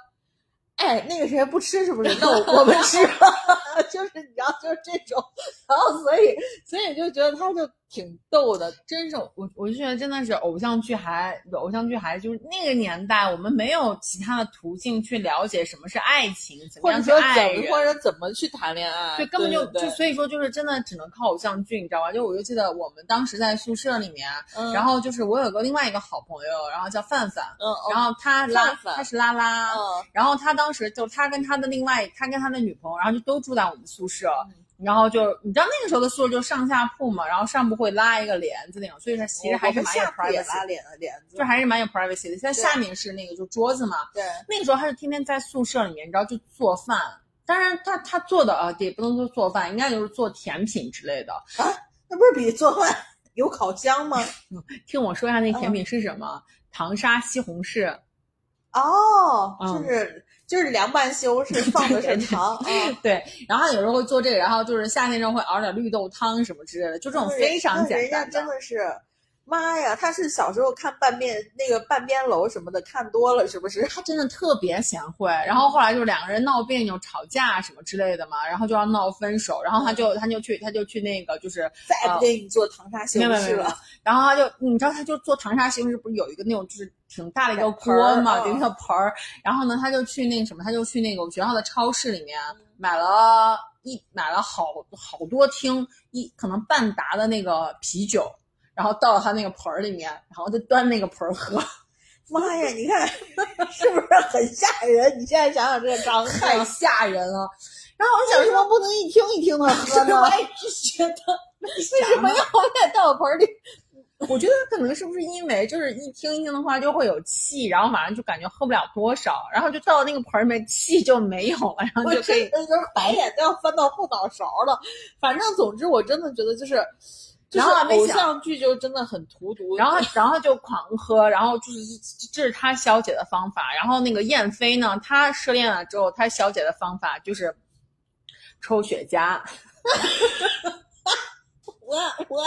哎，那个谁不吃是不是？那我我们吃吧，就是你知道，就是这种，然后所以所以就觉得他就挺逗的，真是我，我就觉得真的是偶像剧还偶像剧还就是那个年代，我们没有其他的途径去了解什么是爱情，怎么样去或者说爱人。怎么或者怎么去谈恋爱，对，根本就就所以说就是真的只能靠偶像剧，你知道吧？就我就记得我们当时在宿舍里面，嗯然后就是我有个另外一个好朋友，然后叫范范，嗯，然后他拉他是拉拉，嗯然后他当时就他跟他的另外他跟他的女朋友，然后就都住在我们宿舍，嗯然后就你知道那个时候的宿舍就上下铺嘛，然后上铺会拉一个帘子那种，所以说其实还是蛮有 privacy，拉帘帘子，就还是蛮有 privacy 的。在下面是那个就桌子嘛，对，那个时候他是天天在宿舍里面，你知道就做饭。当然他他做的啊，也不能说做饭，应该就是做甜品之类的啊。那不是比做饭有烤箱吗？听我说一下那嗯甜品是什么？糖沙西红柿。哦，嗯就是就是凉拌西红柿放的是糖啊，对，然后有时候会做这个，然后就是夏天时候会熬点绿豆汤什么之类的，就这种非常简单人家。真的是，妈呀，他是小时候看半边那个半边楼什么的看多了，是不是？他真的特别贤惠，然后后来就是两个人闹别扭、吵架什么之类的嘛，然后就要闹分手，然后他就他就去他就去那个就是再也不给你做糖沙西红柿了。，然后他就你知道他就做糖沙西红柿不是有一个那种就是挺大的一个锅嘛，一个盆儿，然后呢他就去那个什么，他就去那个我们学校的超市里面买了一买了好好多听一可能半打的那个啤酒。然后倒到他那个盆儿里面，然后就端那个盆儿喝，妈呀，你看是不是很吓人？你现在想想这个场景，太吓人了。然后我想说，为什么不能一听一听的喝呢？我也是觉得，为为什么要在倒盆里？我觉得可能是不是因为就是一听一听的话就会有气，然后马上就感觉喝不了多少，然后就倒到那个盆儿里面，气就没有了，然后我就可以真的就是白眼都要翻到后脑勺了。反正总之，我真的觉得就是，就是然后偶像剧就真的很荼毒。然后，然后就狂喝，然后就是这是他消解的方法。然后那个燕飞呢，他失恋了之后，他消解的方法就是抽雪茄。我我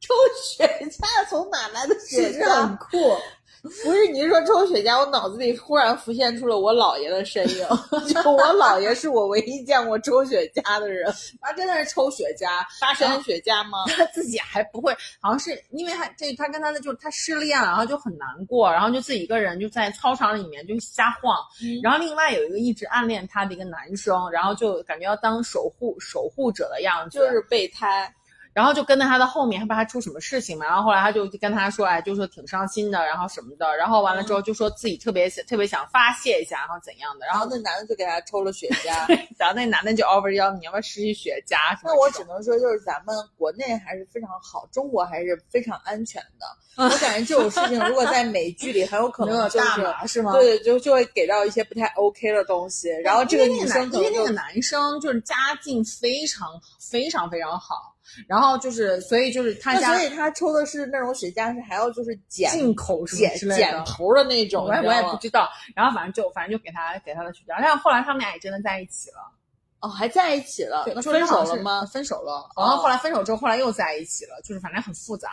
抽雪茄从哪来的雪茄很？酷？不是，你是说抽雪茄？我脑子里忽然浮现出了我姥爷的身影，就我姥爷是我唯一见过抽雪茄的人。他真的是抽雪茄，巴山雪茄吗？他自己还不会，好像是因为他这他跟他的就是他失恋了，然后就很难过，然后就自己一个人就在操场里面就瞎晃，嗯然后另外有一个一直暗恋他的一个男生，然后就感觉要当守护守护者的样子，就是备胎。然后就跟在他的后面，害怕他出什么事情嘛。然后后来他就跟他说，哎，就说挺伤心的，然后什么的。然后完了之后就说自己特别特别想发泄一下，然后怎样的。然后那男的就给他抽了雪茄。然后那男的就 offer 要你要不要试试雪茄什么。那我只能说，就是咱们国内还是非常好，中国还是非常安全的。我感觉这种事情，如果在美剧里，很有可能就是是吗？对，就就会给到一些不太 OK 的东西。然后这个女生因为那个男生就是家境非常非常非常好，然后就是所以就是他那家所以他抽的是那种雪茄，是还要就是剪进口什么剪之类的剪头的那种，我也我也不知道，然后反正就反正就给他给他的雪茄，但是后来他们俩也真的在一起了。哦，还在一起了，对，那分手了吗？？分手了，哦然后后来分手之后，后来又在一起了，就是反正很复杂。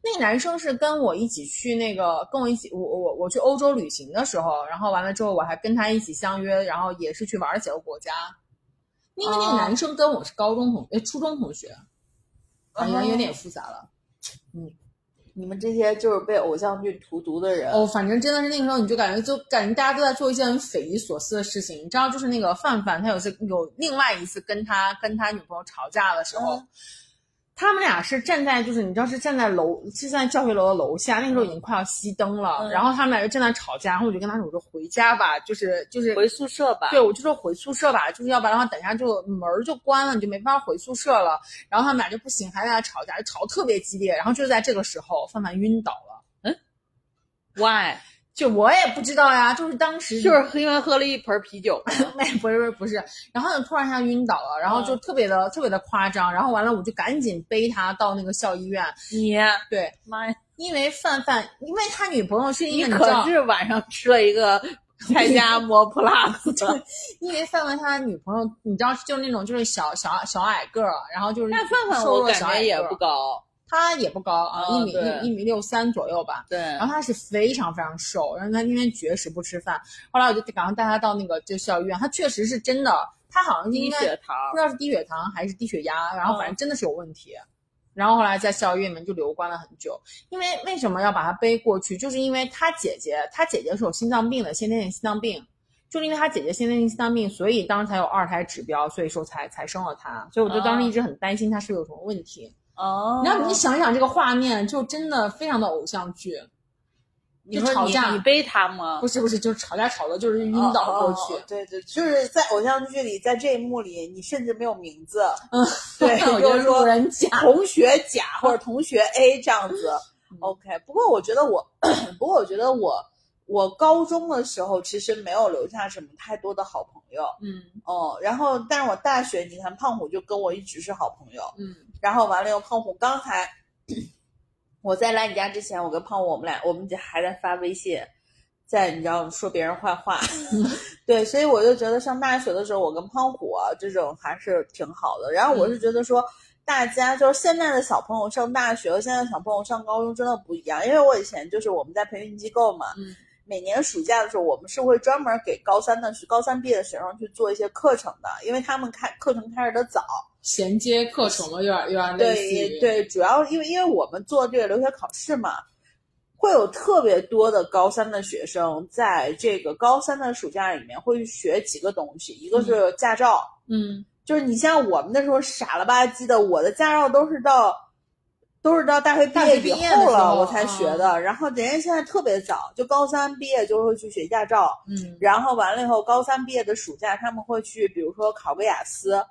那个男生是跟我一起去那个，跟我一起，我我我去欧洲旅行的时候，然后完了之后，我还跟他一起相约，然后也是去玩了几个国家。因为那哦个男生跟我是高中同，哎，初中同学，感觉有点复杂了。嗯你们这些就是被偶像剧荼毒的人，哦，反正真的是那个时候，你就感觉就感觉大家都在做一件很匪夷所思的事情。你知道，就是那个范范，他有次有另外一次跟他跟他女朋友吵架的时候，嗯他们俩是站在就是你知道是站在楼是站在教学楼的楼下，那个时候已经快要熄灯了，嗯然后他们俩就正在吵架，然后我就跟他说我说回家吧，就是就是回宿舍吧。对，我就说回宿舍吧，就是要不然的话，等一下就门儿就关了，你就没办法回宿舍了。然后他们俩就不行，还在那吵架，就吵得特别激烈。然后就在这个时候，范范晕倒了。嗯 Why？就我也不知道呀，就是当时就是因为喝了一盆啤酒。没不是不是不是，然后就突然一下晕倒了，然后就特别的、特别的夸张，然后完了我就赶紧背他到那个校医院，你对，妈呀！因为范范，因为他女朋友是因为你可是晚上吃了一个菜夹馍 plus 的。因为范范他女朋友，你知道就是那种就是小小小矮个儿，然后就是但范范瘦我感觉也不，高。他也不高啊，哦一米一一米六三左右吧。对，然后他是非常非常瘦，然后他天天绝食不吃饭。后来我就赶快带他到那个就校医院，他确实是真的，他好像低应该血糖不知道是低血糖还是低血压，然后反正嗯真的是有问题。然后后来在校医院里面就留观了很久，因为为什么要把他背过去？就是因为他姐姐，他姐姐是有心脏病的，先天性心脏病，就是因为他姐姐先天性心脏病，所以当时才有二胎指标，所以说才才生了他。所以我就当时一直很担心他是不是有什么问题。哦然后你想想这个画面，就真的非常的偶像剧。就吵架你背他吗？不是不是，就是吵架吵的就是晕倒过去。哦哦哦对对，就是在偶像剧里，在这一幕里，你甚至没有名字。嗯，对，我就是说人甲。同学甲或者同学 A 这样子。嗯 OK，不过我觉得我，不过我觉得我，我高中的时候其实没有留下什么太多的好朋友。嗯哦，然后但是我大学，你看胖虎就跟我一直是好朋友。嗯然后完了以后，胖虎刚才 我在来你家之前，我跟胖虎我们俩我们还在发微信，在你知道说别人坏话，对，所以我就觉得上大学的时候，我跟胖虎啊这种还是挺好的。然后我是觉得说，大家就是现在的小朋友上大学和现在小朋友上高中真的不一样，因为我以前就是我们在培训机构嘛，嗯每年暑假的时候，我们是会专门给高三的高三毕业的学生去做一些课程的，因为他们开课程开始的早，衔接课程了有点有点类似于对对，主要因为因为我们做这个留学考试嘛，会有特别多的高三的学生在这个高三的暑假里面会学几个东西，一个是驾照，嗯。就是你像我们那时候傻了吧唧的，我的驾照都是到都是到大学毕业以后了我才学的，然后人家现在特别早，就高三毕业就会去学驾照，嗯。然后完了以后，高三毕业的暑假他们会去，比如说考个雅思，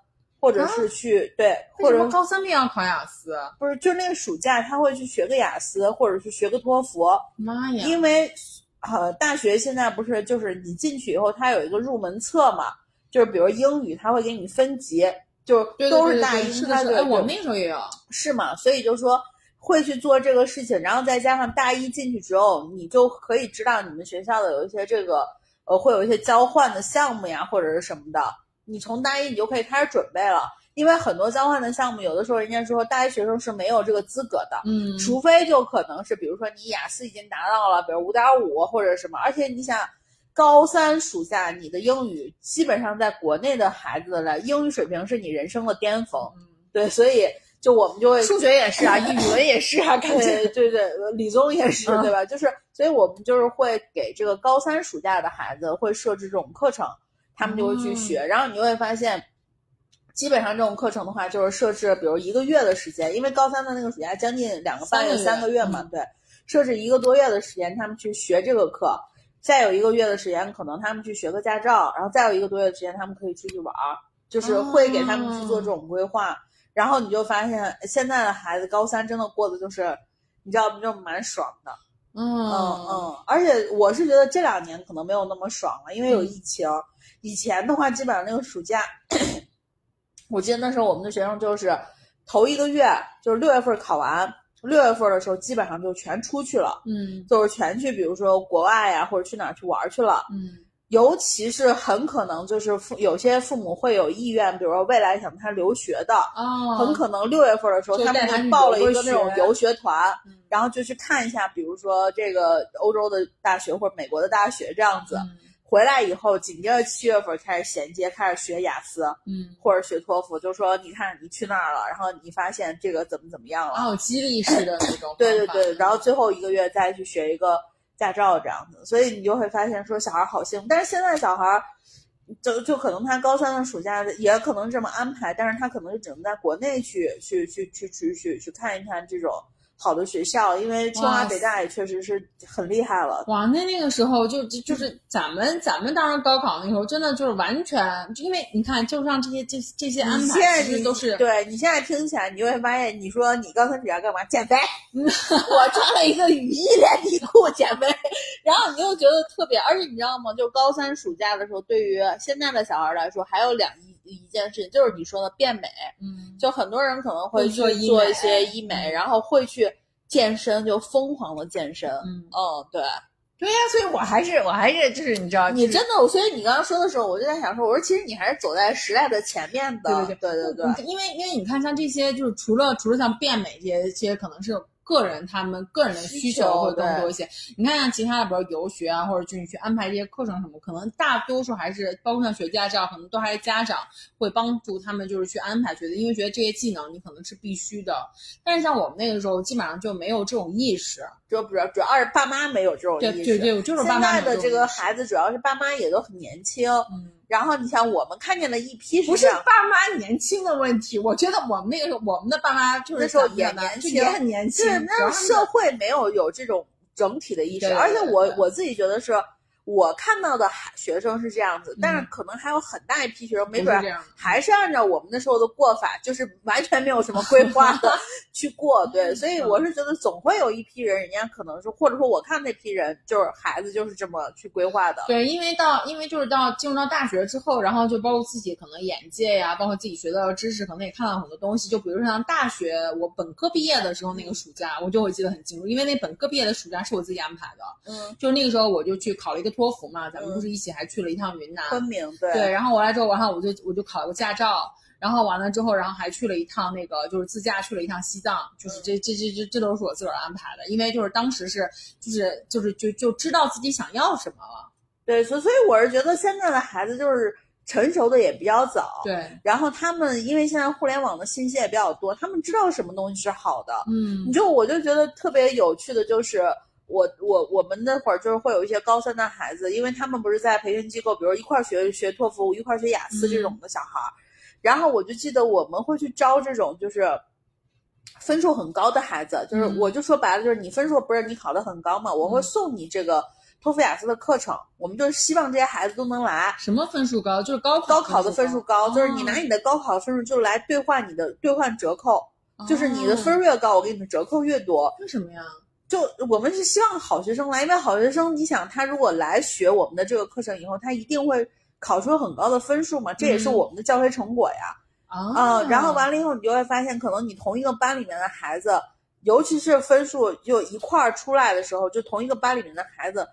或者是去、对，或者高三毕业要考雅思？不是，就那个暑假他会去学个雅思，或者是学个托福，妈呀！因为呃，大学现在不是就是你进去以后，它有一个入门册嘛，就是比如英语，它会给你分级，就对对都对对大英，它对是的是的，哎，我们那时候也有。是嘛，所以就说会去做这个事情，然后再加上大一进去之后，你就可以知道你们学校的有一些这个呃，会有一些交换的项目呀，或者是什么的，你从大一你就可以开始准备了。因为很多交换的项目，有的时候人家说大一学生是没有这个资格的，嗯除非就可能是，比如说你雅思已经达到了，比如五点五或者什么，而且你想，高三暑假你的英语基本上在国内的孩子的英语水平是你人生的巅峰，对，所以就我们就会数学也是啊，语文也是啊，感对觉。对对，呃理综也是嗯对吧？就是，所以我们就是会给这个高三暑假的孩子会设置这种课程，他们就会去学，然后你就会发现。基本上这种课程的话，就是设置，比如一个月的时间，因为高三的那个暑假将近两个半月、三三个月嘛，对，设置一个多月的时间，他们去学这个课，再有一个月的时间，可能他们去学个驾照，然后再有一个多月的时间，他们可以出去玩儿，就是会给他们去做这种规划。然后你就发现，现在的孩子高三真的过得就是，你知道吗？就蛮爽的。嗯嗯嗯，而且我是觉得这两年可能没有那么爽了，因为有疫情。以前的话，基本上那个暑假，我记得那时候我们的学生就是头一个月，就是六月份考完，六月份的时候基本上就全出去了，嗯就是全去，比如说国外呀，或者去哪儿去玩去了。嗯尤其是很可能就是父有些父母会有意愿，比如说未来想他留学的，哦，很可能六月份的时候，他们就报了一个个那种游学团，嗯然后就去看一下，比如说这个欧洲的大学或者美国的大学这样子。嗯回来以后，紧接着七月份开始衔接，开始学雅思嗯，或者学托福，就说你看你去那儿了，然后你发现这个怎么怎么样了，哦，激励式的那种。对对对，然后最后一个月再去学一个驾照这样子，所以你就会发现说小孩好幸福，但是现在小孩。就就可能他高三的暑假也可能这么安排，但是他可能就只能在国内去去去去去去去看一看这种好的学校，因为清华北大也确实是很厉害了。哇，那那个时候就就就是咱们咱们当时高考那时候，真的就是完全，因为你看，就像这些这这些安排，其实都是对你现在听起来，你就会发现，你说你高三暑假干嘛？减肥。我穿了一个雨衣连体裤减肥，然后你又觉得特别，而且你知道吗？就高三暑假的时候，对于现在的小孩来说，还有两一一件事情，就是你说的变美。嗯，就很多人可能会去做做一些医美，然后会去健身，就疯狂的健身。嗯哦，对。对呀、所以我还是我还是就是你知道，你真的，所以你刚刚说的时候，我就在想说，我说其实你还是走在时代的前面的。对对对对对因为因为你看像这些，就是除了除了像变美这些，这些可能是个人他们个人的需需求会更多一些。你看像其他的，比如游学啊，或者就是你去安排这些课程什么，可能大多数还是包括像学驾照，可能都还是家长会帮助他们就是去安排，觉得因为觉得这些技能你可能是必须的。但是像我们那个时候，基本上就没有这种意识。主主要主要是爸妈没有这种意识。对对对，就是爸妈现在的这个孩孩子，主要是爸妈也都很年轻。嗯。然后你像我们看见了一批不是爸妈年轻的问题，我觉得我们那个时候，我们的爸妈就是那时候也年轻也很年轻，就是那社会没有有这种整体的意识，而且我我自己觉得是，我看到的孩学生是这样子，但是嗯可能还有很大一批学生，没准。还是按照我们那时候的过法，就是完全没有什么规划 的去过。对，所以我是觉得总会有一批人，人家可能是，或者说我看那批人，就是孩子就是这么去规划的。对，因为到因为就是到进入到大学之后，然后就包括自己可能眼界呀，包括自己学到的知识，可能也看到很多东西。就比如说像大学，我本科毕业的时候那个暑假，我就会记得很清楚，因为那本科毕业的暑假是我自己安排的。嗯，就是那个时候我就去考了一个托福嘛，咱们嗯不是一起还去了一趟云南。昆明对对，然后完了之后，然后我就我就考了个驾照，然后完了之后，然后还去了一趟那个就是自驾去了一趟西藏，就是这这这这这都是我自个儿安排的，因为就是当时是就是就是就就知道自己想要什么了。对，所所以我是觉得现在的孩子就是成熟的也比较早。对，然后他们因为现在互联网的信息也比较多，他们知道什么东西是好的。嗯你就我就觉得特别有趣的就是，我我我们那会儿就是会有一些高三的孩子，因为他们不是在培训机构，比如一块儿学学托福，一块儿学雅思这种的小孩儿，然后我就记得我们会去招这种就是。分数很高的孩子，就是嗯我就说白了，就是你分数不是你考得很高嘛，我会嗯送你这个托福雅思的课程，我们就是希望这些孩子都能来。什么分数高？就是高考高考的分数高，就是你哦拿你的高考分数就来兑换你的兑换折扣，就是你的哦分儿越高，我给你的折扣越多。为什么呀？就我们是希望好学生来，因为好学生，你想他如果来学我们的这个课程以后，他一定会考出很高的分数嘛，这也是嗯我们的教学成果呀。啊啊、然后完了以后，你就会发现，可能你同一个班里面的孩子，尤其是分数就一块儿出来的时候，就同一个班里面的孩子，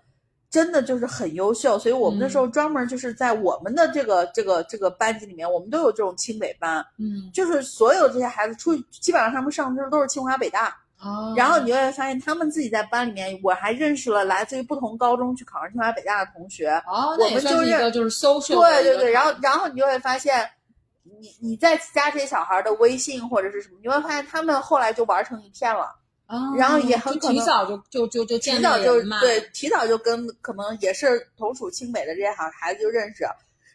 真的就是很优秀。所以我们那时候专门就是在我们的这个这个这个班级里面，我们都有这种清北班，嗯就是所有这些孩子出，基本上他们上的都是清华北大。啊，然后你就会发现，他们自己在班里面，我还认识了来自于不同高中去考上清华北大的同学。哦，我们就是是一个就是 social 对对对，然后然后你就会发现，你你再加这些小孩的微信或者是什么，你会发现他们后来就玩成一片了，啊，然后也很就可能提早就就就就建立提早就对，提早就跟可能也是同属清北的这些孩孩子就认识，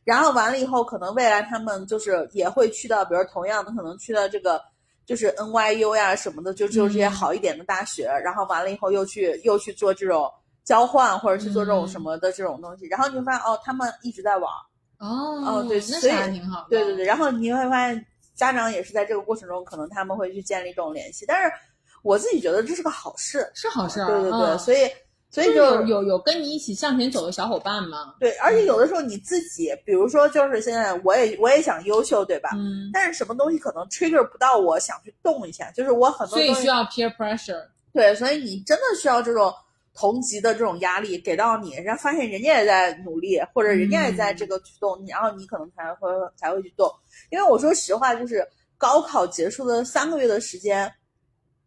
然后完了以后，可能未来他们就是也会去到，比如同样的可能去到这个。就是 NYU 呀什么的，就就这些嗯。好一点的大学，然后完了以后又去又去做这种交换，或者去做这种嗯。什么的这种东西，然后你会发现哦，他们一直在玩，哦哦对那所以挺好的。对对对，然后你会发现家长也是在这个过程中，可能他们会去建立这种联系，但是我自己觉得这是个好事，是好事儿。对对对，嗯所以所以就有有有跟你一起向前走的小伙伴吗？对，而且有的时候你自己，比如说就是现在我也我也想优秀，对吧？嗯，但是什么东西可能 trigger 不到我想去动一下，就是我很多东西所以需要 peer pressure。对，所以你真的需要这种同级的这种压力给到你，然后发现人家也在努力，或者人家也在这个去动，然后你可能才会才会去动。因为我说实话，就是高考结束的三个月的时间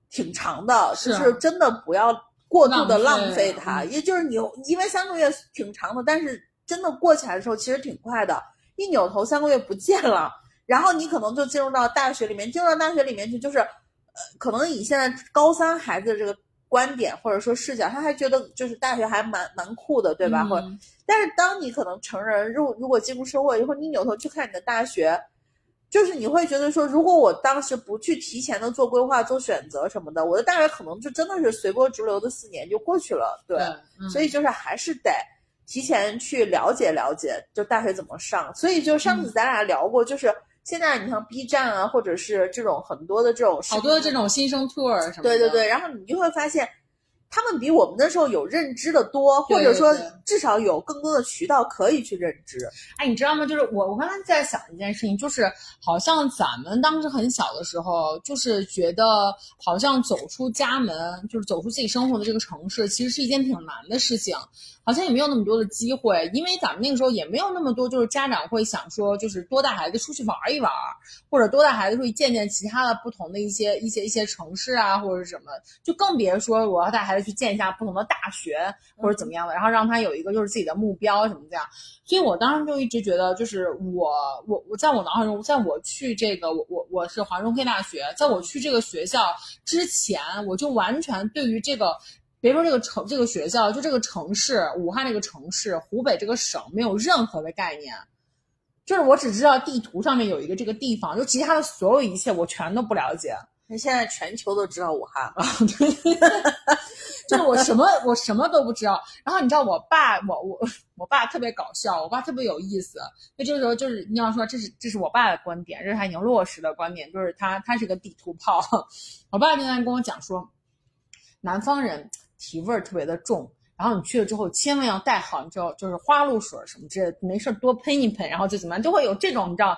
挺长的，就是真的不要过度的浪费它。嗯也就是你，因为三个月挺长的，但是真的过起来的时候其实挺快的，一扭头三个月不见了。然后你可能就进入到大学里面，进入到大学里面去，就是，呃，可能以现在高三孩子的这个观点或者说视角，他还觉得就是大学还蛮蛮酷的，对吧？或但是当你可能成人入如果进入社会以后，你扭头去看你的大学，就是你会觉得说，如果我当时不去提前的做规划、做选择什么的，我的大学可能就真的是随波逐流的四年就过去了，对。嗯所以就是还是得提前去了解了解，就大学怎么上。所以就上次咱俩聊过，就是现在你像 B 站啊，或者是这种很多的这种好多的这种新生 tour 什么的。对对对，然后你就会发现。他们比我们那时候有认知的多，或者说至少有更多的渠道可以去认知。哎，你知道吗？就是我，我刚才在想一件事情，就是好像咱们当时很小的时候，就是觉得好像走出家门，就是走出自己生活的这个城市，其实是一件挺难的事情，好像也没有那么多的机会，因为咱们那个时候也没有那么多，就是家长会想说，就是多带孩子出去玩一玩，或者多带孩子出去见见其他的不同的一些一些一些城市啊，或者是什么，就更别说我要带孩子去见一下不同的大学或者怎么样的，然后让他有一个就是自己的目标什么这样。所以我当时就一直觉得，就是我我我在我脑海中，在我去这个我我我是华中科技大学，在我去这个学校之前，我就完全对于这个。别说这个城这个学校，就这个城市，武汉这个城市，湖北这个省没有任何的概念，就是我只知道地图上面有一个这个地方，就其他的所有一切我全都不了解。现在全球都知道武汉了。就是我什么我什么都不知道。然后你知道我爸，我我我爸特别搞笑，我爸特别有意思。那这个时候就是你要说这是这是我爸的观点，这是他已经落实的观点，就是他他是个地图炮。我爸经常跟我讲说，南方人体味儿特别的重，然后你去了之后千万要带好，你知道就是花露水什么之类，没事多喷一喷，然后就怎么样，就会有这种你知道。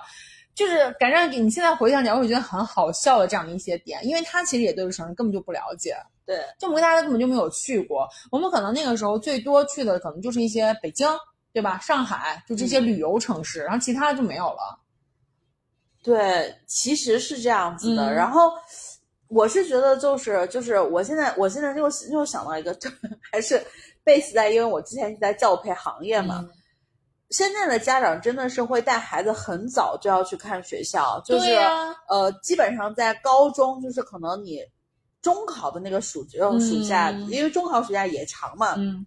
就是感觉你现在回想起来，我会觉得很好笑的这样的一些点，因为他其实也对这个城市根本就不了解，对，就我们大家根本就没有去过。我们可能那个时候最多去的可能就是一些北京，对吧？上海，就这些旅游城市，然后其他的就没有了。对，其实是这样子的。嗯然后我是觉得，就是就是我现在我现在又又想到一个，就 还是 base 在，因为我之前是在教培行业嘛。嗯现在的家长真的是会带孩子很早就要去看学校，就是、呃，基本上在高中，就是可能你中考的那个暑呃暑假，嗯因为中考暑假也长嘛，嗯，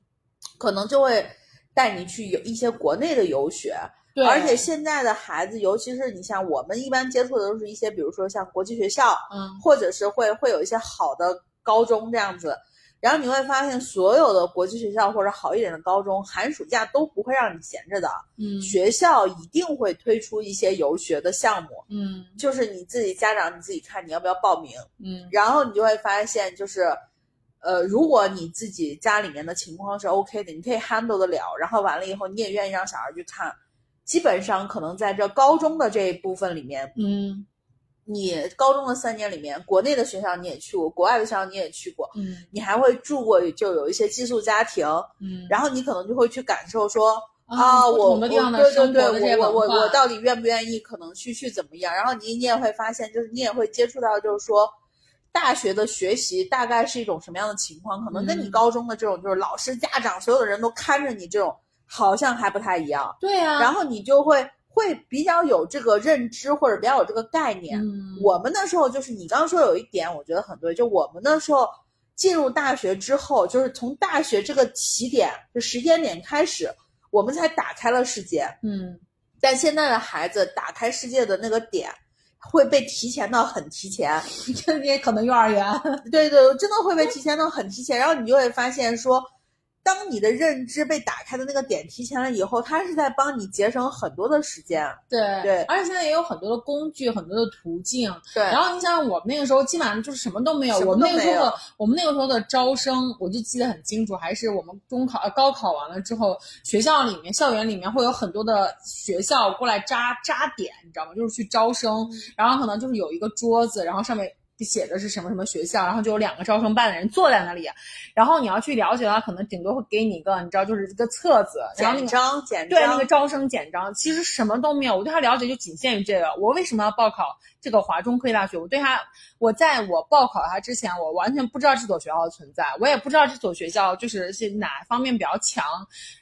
可能就会带你去有一些国内的游学。对，而且现在的孩子，尤其是你像我们一般接触的都是一些，比如说像国际学校，嗯或者是会会有一些好的高中这样子。然后你会发现，所有的国际学校或者好一点的高中，寒暑假都不会让你闲着的，嗯。学校一定会推出一些游学的项目，嗯就是你自己家长你自己看你要不要报名。嗯。然后你就会发现，就是，呃，如果你自己家里面的情况是 OK 的，你可以 handle 得了，然后完了以后你也愿意让小孩去看，基本上可能在这高中的这一部分里面，嗯你高中的三年里面，国内的学校你也去过，国外的学校你也去过，嗯你还会住过，就有一些寄宿家庭，嗯，然后你可能就会去感受说。啊，不我我对对对，我我我到底愿不愿意？可能去去怎么样？然后你你也会发现，就是你也会接触到，就是说，大学的学习大概是一种什么样的情况？可能跟你嗯高中的这种，就是老师、家长所有的人都看着你这种，好像还不太一样。对啊，然后你就会会比较有这个认知，或者比较有这个概念。嗯，我们那时候就是你刚刚说有一点，我觉得很对，就我们那时候进入大学之后，就是从大学这个起点，就时间点开始，我们才打开了世界。嗯但现在的孩子打开世界的那个点，会被提前到很提前，这也可能幼儿园，对对，真的会被提前到很提前。然后你就会发现说，当你的认知被打开的那个点提前了以后，它是在帮你节省很多的时间。对对而且现在也有很多的工具，很多的途径。对然后你想想，我们那个时候基本上就是什么都没有。我们那个时候我们那个时候的招生，我就记得很清楚，还是我们中考、呃高考完了之后，学校里面、校园里面会有很多的学校过来扎扎点，你知道吗？就是去招生，嗯然后可能就是有一个桌子，然后上面。写的是什么什么学校，然后就有两个招生办的人坐在那里，然后你要去了解的话，可能顶多会给你一个，你知道，就是一个册子，然后那个简章，简对，那个招生简章，其实什么都没有。我对他了解就仅限于这个。我为什么要报考这个华中科技大学？我对他，我在我报考他之前，我完全不知道这所学校的存在，我也不知道这所学校就是是哪方面比较强。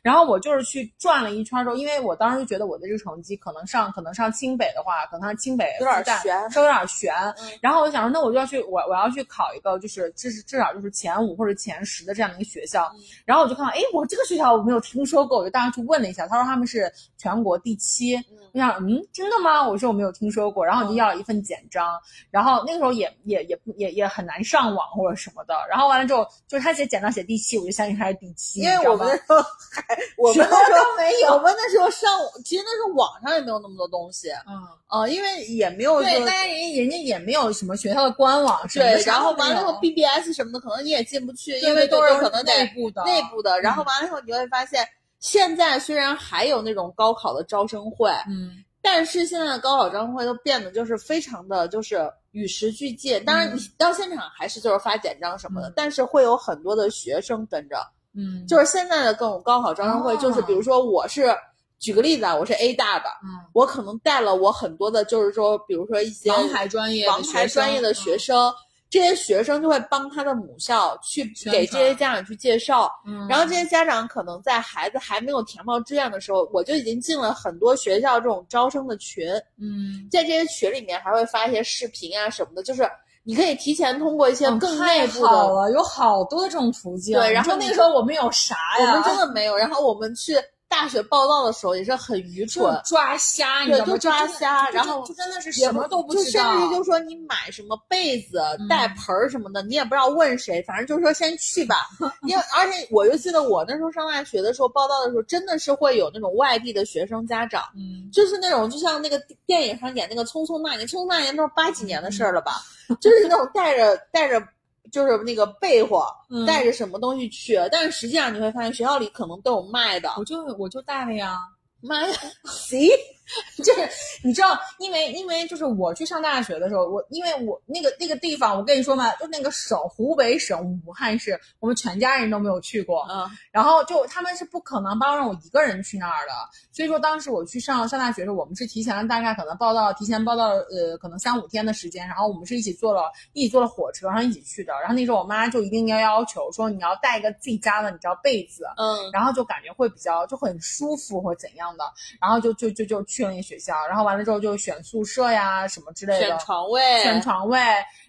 然后我就是去转了一圈之后，因为我当时就觉得我的这个成绩可能上可能上清北的话，可能上清北有点悬稍微有点悬。嗯然后我就想说，那我就要去，我我要去考一个，就是至至少就是前五或者前十的这样的一个学校。嗯然后我就看到，哎，我这个学校我没有听说过，我就大概去问了一下，他说他们是全国第七。我想，嗯，真的吗？我说我没有听说过，然后我就要了一份简章，然后那个时候也也也也也很难上网或者什么的，然后完了之后，就是他写简章写第七，我就相信他是第七，因为我们那时候还，我们那时候没有我们那时候上，其实那时候网上也没有那么多东西，嗯，呃，因为也没有对，说大家人人家也没有什么学校的官网什么的，对，然后完了以后 BBS 什么的，可能你也进不去，因为都是可能在内部的内部的。然后完了以后，你会发现，现在虽然还有那种高考的招生会，嗯但是现在的高考招生会都变得就是非常的就是与时俱进。当然，嗯你到现场还是就是发简章什么的，嗯但是会有很多的学生跟着。嗯，就是现在的各种高考招生会，哦就是比如说我是。举个例子啊，我是 A 大的，嗯我可能带了我很多的，就是说，比如说一些王牌专业王牌专业的学学生，这些学生就会帮他的母校去给这些家长去介绍，嗯，然后这些家长可能在孩子还没有填报志愿的时候，我就已经进了很多学校这种招生的群，嗯，在这些群里面还会发一些视频啊什么的，就是你可以提前通过一些嗯更内部的，好了，有好多的这种途径。对然后那个时候我们有啥呀？我们真的没有，然后我们去。大学报道的时候也是很愚蠢，抓瞎，你对，知道吗？就抓瞎，然后就真的是什么都不就甚知道，至于就说你买什么被子、嗯带盆儿什么的，你也不知道问谁，反正就是说先去吧。因为而且我就记得我那时候上大学的时候报道的时候，真的是会有那种外地的学生家长。嗯，就是那种，就像那个电影上演那个《匆匆那年》，《匆匆那年》都是八几年的事儿了吧？就是那种带着带着，就是那个被窝，嗯带着什么东西去，但是实际上你会发现学校里可能都有卖的。我就我就带了呀。妈呀，行，就是你知道，因为因为就是我去上大学的时候，我因为我那个那个地方，我跟你说嘛，就那个省湖北省武汉市，我们全家人都没有去过，嗯。然后就他们是不可能帮让我一个人去那儿的，所以说当时我去上上大学的时候，我们是提前了大概可能报到提前报到呃可能三五天的时间，然后我们是一起坐了一起坐了火车，然后一起去的，然后那时候我妈就一定要要求说你要带一个自己家的你知道被子，嗯。然后就感觉会比较就很舒服或怎样的，然后就就就就去了那个学校，然后完了之后就选宿舍呀什么之类的，选床位，选床位，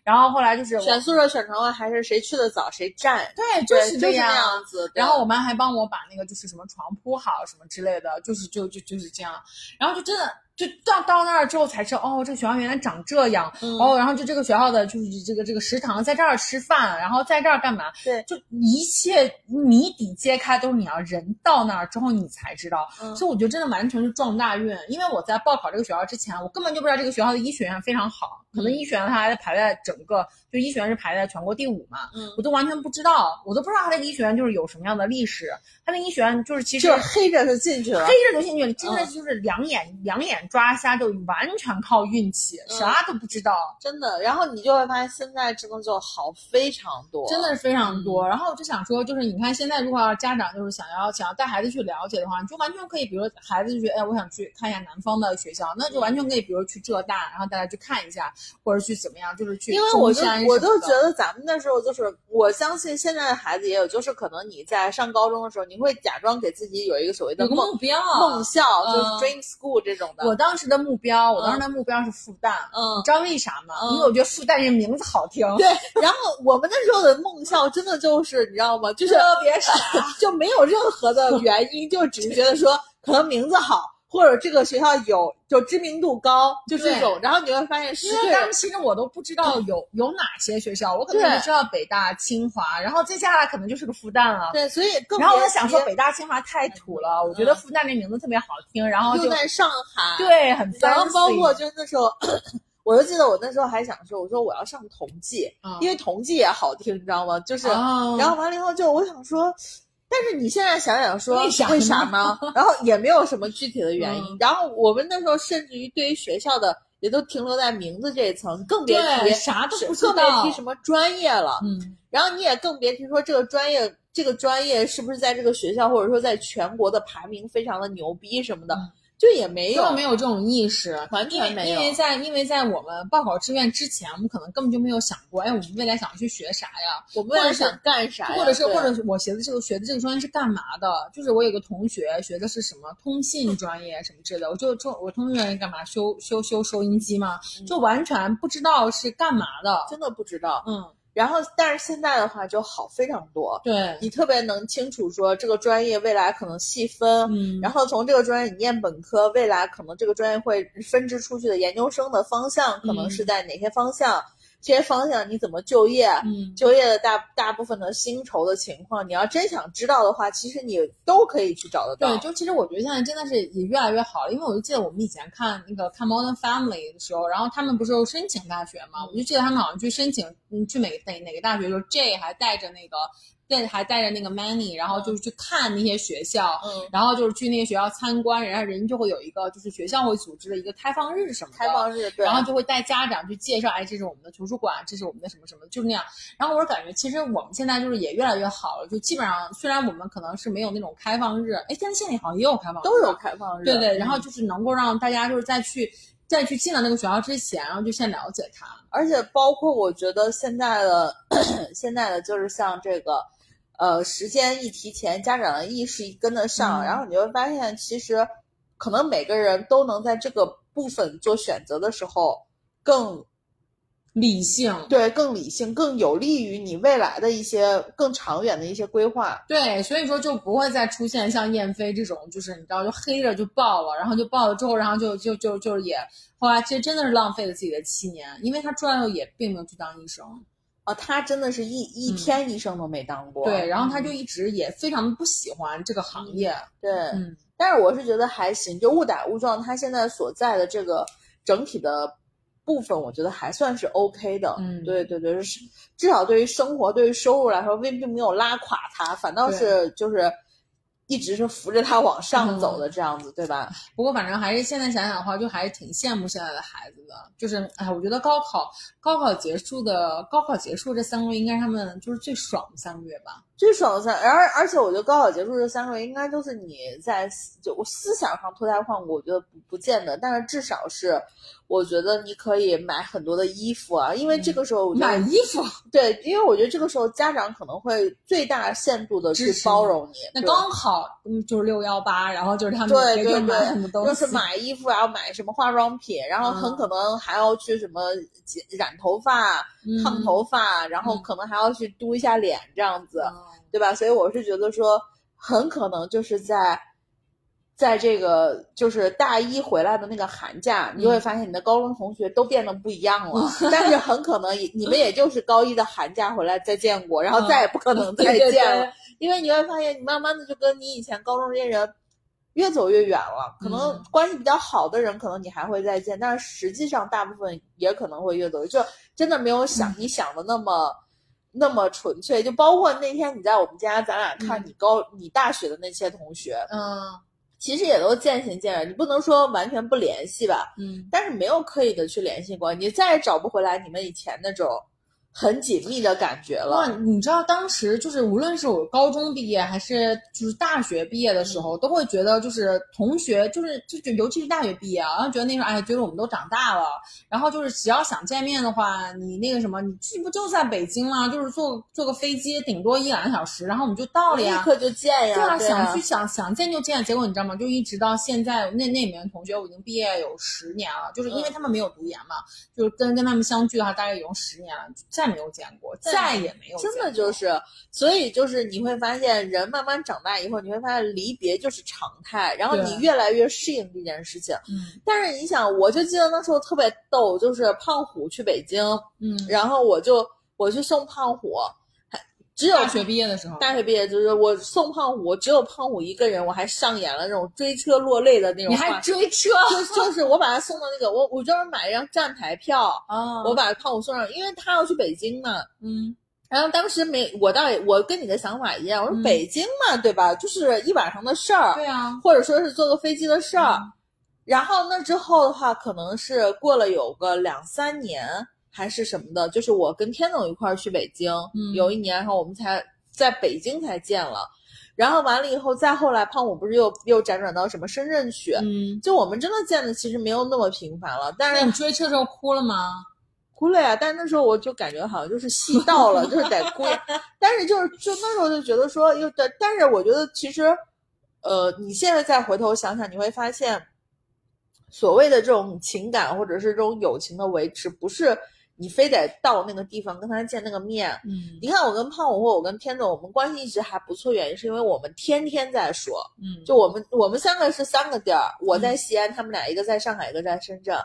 然后后来就是选宿舍、选床位，还是谁去的早谁占，对，就是是这样子。然后我妈还帮我把那个就是什么床铺好什么之类的，就是就就就是这样，然后就真的就到到那儿之后才知道，哦，这个学校原来长这样，嗯。哦，然后就这个学校的就是这个这个食堂在这儿吃饭，然后在这儿干嘛？对。就一切谜底揭开都是你要人到那儿之后你才知道，嗯。所以我觉得真的完全是撞大运，因为我在报考这个学校之前，我根本就不知道这个学校的医学院非常好，可能嗯医学院它还排在整个就医学院是排在全国第五嘛，嗯我都完全不知道，我都不知道他这个医学院就是有什么样的历史，他那医学院就是其实就是黑着就进去了黑。着就进去了，真的就是两眼、两眼抓瞎，就完全靠运气，嗯啥都不知道，真的，然后你就会发现现在真的就好非常多，真的是非常多。嗯然后我就想说，就是你看现在如果要家长就是想要想要带孩子去了解的话，你就完全可以，比如说孩子就觉得，哎，我想去看一下南方的学校，那就完全可以，比如去浙大，然后带他去看一下，或者去怎么样，就是去因为我就中山我就觉得咱们那时候就是，我相信现在的孩子也有，就是可能你在上高中的时候，你会假装给自己有一个所谓的梦目标，梦校，就是嗯 dream school 这种的。我当时的目标，我当时的目标是复旦，嗯你知道为啥吗？嗯因为我觉得复旦这名字好听，对，然后我们那时候的梦校真的就是你知道吗？就是特别傻。就没有任何的原因，就只是觉得说可能名字好，或者这个学校有就知名度高，就这种。然后你会发现十因为当时，其实我都不知道有 有哪些学校，我可能对就知道北大、清华，然后接下来可能就是个复旦了。对，所以更然后我就想说，北大、清华太土了，我觉得复旦这名字特别好听，然后就又在上海，对很然后包括就那时候，我就记得我那时候还想说，我说我要上同济，嗯因为同济也好听，你知道吗？就是，哦然后完了以后就我想说，但是你现在想想说为啥呢？然后也没有什么具体的原因。嗯然后我们那时候甚至于对于学校的也都停留在名字这一层，更别提啥都不知道更别提什么专业了。嗯，然后你也更别提说这个专业，这个专业是不是在这个学校或者说在全国的排名非常的牛逼什么的，嗯就也没有没有这种意识，完全没有因为在因为在我们报考志愿之前，我们可能根本就没有想过，哎，我们未来想要去学啥呀？我们未来想干啥呀，或者是或者是我学的这个学的这个专业是干嘛的？就是我有个同学学的是什么通信专业什么之类的，我就就我通信专业干嘛？修修修收音机吗？就完全不知道是干嘛的。真的不知道。嗯，然后，但是现在的话就好非常多，对，你特别能清楚说这个专业未来可能细分，嗯，然后从这个专业你念本科，未来可能这个专业会分支出去的研究生的方向可能是在哪些方向，这些方向你怎么就业，嗯，就业的大大部分的薪酬的情况，你要真想知道的话，其实你都可以去找得到。对，就其实我觉得现在真的是也越来越好了，因为我就记得我们以前看那个看 Modern Family 的时候，然后他们不是有申请大学嘛，我就记得他们好像去申请，嗯，去哪个哪哪个大学，就是 J 还带着那个。带还带着那个 Manny，然后就是去看那些学校，嗯，然后就是去那些学校参观，然后人就会有一个就是学校会组织的一个开放日什么的，开放日对，然后就会带家长去介绍，哎，这是我们的图书馆，这是我们的什么什么，就是那样。然后我是感觉，其实我们现在就是也越来越好了，就基本上虽然我们可能是没有那种开放日，哎，但是现在好像也有开放日，都有开放日。对对，然后嗯就是能够让大家就是再去在去进了那个学校之前，然后就先了解它。而且包括我觉得现在的 现在的就是像这个，呃，时间一提前，家长的意识一跟得上，嗯然后你会发现，其实可能每个人都能在这个部分做选择的时候更理性。对，更理性，更有利于你未来的一些更长远的一些规划。对，所以说就不会再出现像燕飞这种，就是你知道，就黑着就报了，然后就报了之后，然后就就就就也后来其实真的是浪费了自己的七年，因为他出来后也并没有去当医生。啊，他真的是一一天医生都没当过。对，然后他就一直也非常不喜欢这个行业。对，嗯，但是我是觉得还行，就误打误撞，他现在所在的这个整体的部分，我觉得还算是 OK 的。嗯对对对，是至少对于生活、对于收入来说，并并没有拉垮他，反倒是就是一直是扶着他往上走的这样子，对吧？不过反正还是现在想想的话，就还是挺羡慕现在的孩子的。就是哎，我觉得高考高考结束的高考结束这三个月，应该是他们就是最爽的三个月吧。最爽的三，而而且我觉得高考结束这三个月，应该都是你在思就我思想上脱胎换骨，我觉得不不见得，但是至少是，我觉得你可以买很多的衣服啊，因为这个时候我觉得买衣服，对，因为我觉得这个时候家长可能会最大限度的去包容你。那刚好嗯就是六幺八，然后就是他们对对也就买很多对，东西，就是买衣服，然后买什么化妆品，然后很嗯可能还要去什么剪染头发、嗯烫头发，然后嗯可能还要去嘟一下脸这样子。嗯对吧？所以我是觉得说，很可能就是在，在这个就是大一回来的那个寒假，你就会发现你的高中同学都变得不一样了。但是很可能也你们也就是高一的寒假回来再见过，然后再也不可能 再见了，对因为你会发现你慢慢的就跟你以前高中这些人。越走越远了，可能嗯关系比较好的人，可能你还会再见，但是实际上大部分也可能会越走越，就真的没有想你想的那么、那么纯粹。就包括那天你在我们家，咱俩看你高、你大学的那些同学，嗯其实也都渐行渐远。你不能说完全不联系吧，嗯，但是没有刻意的去联系过，你再也找不回来你们以前那种很紧密的感觉哇，了。你知道当时就是无论是我高中毕业还是就是大学毕业的时嗯候，都会觉得就是同学就是就就尤其是大学毕业啊，然后觉得那时候哎，觉得我们都长大了，然后就是只要想见面的话，你那个什么，你这不就在北京吗？就是坐坐个飞机，顶多一两个小时，然后我们就到了呀。立刻就见呀，对啊，对想去想想见就见，结果你知道吗？就一直到现在，那那里面的同学我已经毕业有十年了，就是因为嗯他们没有读研嘛，就是跟跟他们相聚的话，大概已经十年了，再没有见过，再也没有见真的就是，所以就是你会发现，人慢慢长大以后，你会发现离别就是常态，然后你越来越适应这件事情。嗯但是你想，我就记得那时候特别逗，就是胖虎去北京，嗯，然后我就我去送胖虎，还只有大学毕业的时候，大学毕业，就是我送胖虎，只有胖虎一个人，我还上演了那种追车落泪的那种你，还追车就就是我把他送到那个，我我专门买一张站台票，啊我把胖虎送上，因为他要去北京嘛。嗯然后当时没，我倒也，我跟你的想法一样，我说嗯北京嘛，对吧？就是一晚上的事儿，对啊，或者说是坐个飞机的事儿。嗯然后那之后的话，可能是过了有个两三年还是什么的，就是我跟天总一块儿去北京，嗯有一年，然后我们才在北京才见了。然后完了以后，再后来胖虎不是又又辗转到什么深圳去，嗯，就我们真的见的其实没有那么频繁了，但是你追车的时候哭了吗？哭了呀，但是那时候我就感觉好像就是戏到了，就是得哭。但是就是就那时候就觉得说，又但，但是我觉得其实，呃，你现在再回头想想，你会发现，所谓的这种情感或者是这种友情的维持，不是你非得到那个地方跟他见那个面。嗯你看，我跟胖虎或我跟天总，我们关系一直还不错，原因是因为我们天天在说，嗯，就我们我们三个是三个地儿，我在西安，他们俩一个在上海，一个在深圳，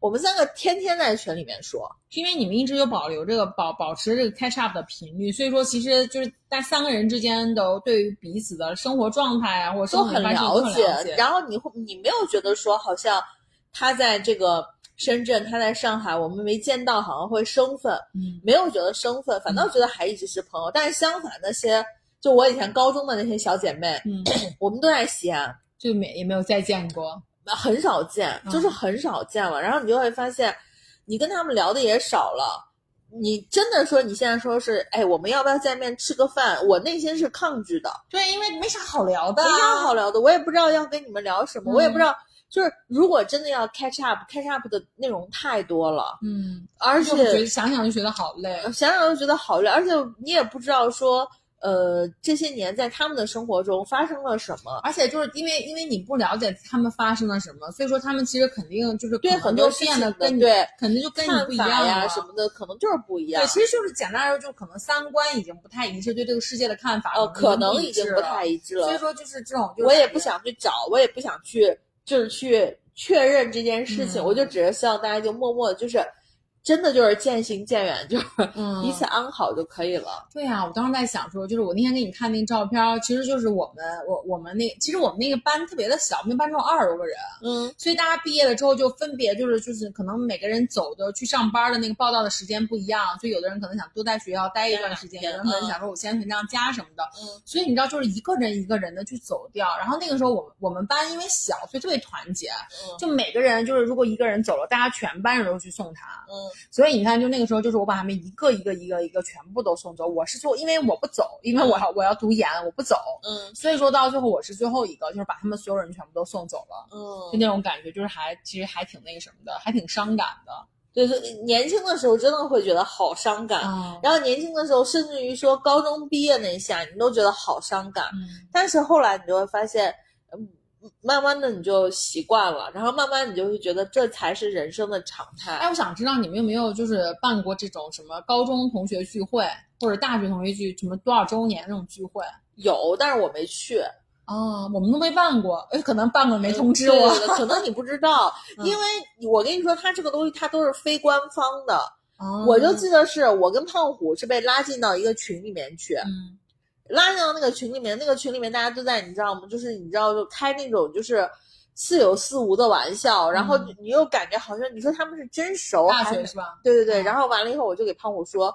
我们三个天天在群里面说。是因为你们一直有保留这个保保持这个 catch up 的频率，所以说其实就是在三个人之间都对于彼此的生活状态啊，或者都很了解。然后你会，你没有觉得说好像他在这个深圳，他在上海，我们没见到，好像会生分，嗯没有觉得生分，反倒觉得还一直是朋友。但是相反，那些就我以前高中的那些小姐妹，嗯，我们都在西安，就没也没有再见过。很少见，就是嗯很少见了。然后你就会发现，你跟他们聊的也少了。你真的说你现在说是，哎，我们要不要见面吃个饭？我内心是抗拒的。对，因为没啥好聊的、啊没啥好。聊的，我也不知道要跟你们聊什么，我也不知嗯道，就是如果真的要 catch up，catch up 的内容太多了，嗯，而就觉得且想想就觉得好累。想想就觉得好累，而且你也不知道说，呃，这些年在他们的生活中发生了什么。而且就是因为因为你不了解他们发生了什么，所以说他们其实肯定就是对很多变得跟你对肯定就跟你不一样了呀什么的，可能就是不一样对，。其实就是简单来说，就可能三观已经不太一致，对这个世界的看法呃，可能已经不太一致了所以。说就是这种，就是我也不想去找，我也不想去，就是去确认这件事情，嗯。我就只是希望大家就默默的就是，真的就是渐行渐远，就是嗯。彼此安好就可以了。对呀、我当时在想说，就是我那天给你看那个照片儿，其实就是我们我我们那其实我们那个班特别的小，我们那班只有二十多个人，嗯。所以大家毕业了之后就分别就是就是可能每个人走的去上班的那个报道的时间不一样，所以有的人可能想多在学校待一段时间，有的人可能想说我先回趟家什么的，嗯。所以你知道就是一个人一个人的去走掉，然后那个时候我们我们班因为小，所以特别团结，嗯。就每个人就是如果一个人走了，大家全班人都去送他，嗯所以你看，就那个时候，就是我把他们一个一个一个一个全部都送走。我是做，因为我不走，因为我要我要读研，我不走。嗯所以说到最后，我是最后一个，就是把他们所有人全部都送走了。嗯就嗯，那种感觉，就是还其实还挺那个什么的，还挺伤感的。对对，年轻的时候真的会觉得好伤感。啊，然后年轻的时候，甚至于说高中毕业那一下，你都觉得好伤感。嗯，但是后来你就会发现，嗯，慢慢的你就习惯了，然后慢慢你就会觉得这才是人生的常态。哎，我想知道你们有没有就是办过这种什么高中同学聚会，或者大学同学聚，什么多少周年那种聚会？有，但是我没去。啊，我们都没办过，哎，可能办过没通知对我。可能你不知道，嗯因为我跟你说，它这个东西它都是非官方的。啊我就记得是我跟胖虎是被拉进到一个群里面去，嗯拉进到那个群里面，那个群里面大家都在，你知道吗？就是你知道，就开那种就是似有似无的玩笑，然后嗯你又感觉好像你说他们是真熟，大学是吧？对对对，嗯然后完了以后，我就给胖虎说，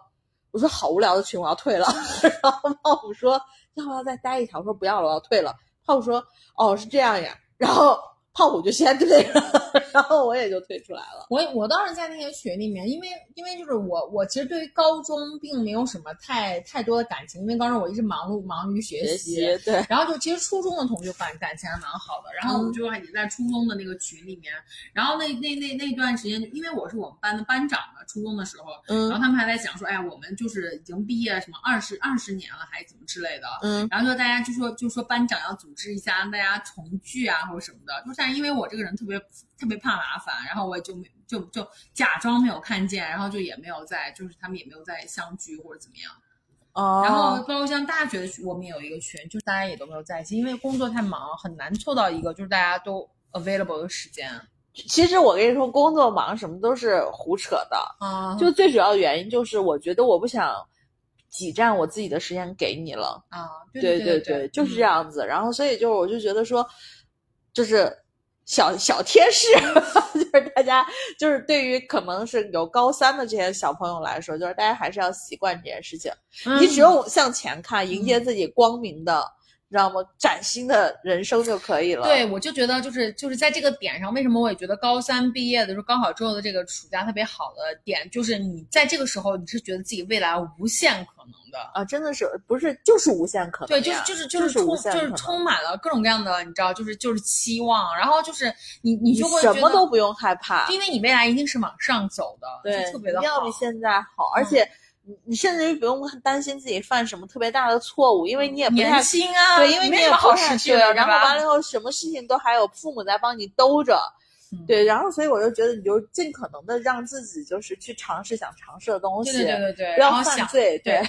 我说好无聊的群，我要退了。然后胖虎说，要不要再待一条？我说不要了，我要退了。胖虎说，哦，是这样呀。然后胖虎就先退了，然后我也就退出来了。我我当时在那些群里面，因为因为就是我我其实对于高中并没有什么太太多的感情，因为高中我一直忙碌忙于学学习。对，然后就其实初中的同学感感情还蛮好的，然后就也在初中的那个群里面，然后那那那那段时间，因为我是我们班的班长嘛，初中的时候，然后嗯他们还在讲说，哎呀，我们就是已经毕业什么二十二十年了，还怎么之类的，嗯然后就大家就说就说班长要组织一下让大家重聚啊或者什么的，就是但是因为我这个人特别特别怕麻烦，然后我也就没就就假装没有看见，然后就也没有在就是他们也没有在相聚或者怎么样。哦，然后包括像大学我们也有一个群，就是大家也都没有在一起，因为工作太忙，很难凑到一个就是大家都 available 的时间。其实我跟你说，工作忙什么都是胡扯的。啊就最主要的原因就是，我觉得我不想挤占我自己的时间给你了。啊，对对对，就是这嗯样子。然后所以就是我就觉得说，就是小小贴士，就是大家就是对于可能是有高三的这些小朋友来说，就是大家还是要习惯这件事情。嗯你只有向前看，迎接自己光明的，你知道吗？崭新的人生就可以了。对，我就觉得就是就是在这个点上，为什么我也觉得高三毕业的时候，高考之后的这个暑假特别好的点，就是你在这个时候，你是觉得自己未来无限可能的。啊，真的是不是就是无限可能对，就是就是就是充就是充满了各种各样的，你知道，就是就是期望，然后就是你你就会什觉得么都不用害怕，因为你未来一定是往上走的，对，就特别的好一定要比。现在好，而嗯且你你甚至于不用担心自己犯什么特别大的错误，因为你也不太年轻啊，对，因为你也不太失去的，对，然后完了以后，什么事情都还有父母在帮你兜着，嗯对，然后所以我就觉得你就尽可能的让自己就是去尝试想尝试的东西，对对对对对，不要然后享犯罪，对，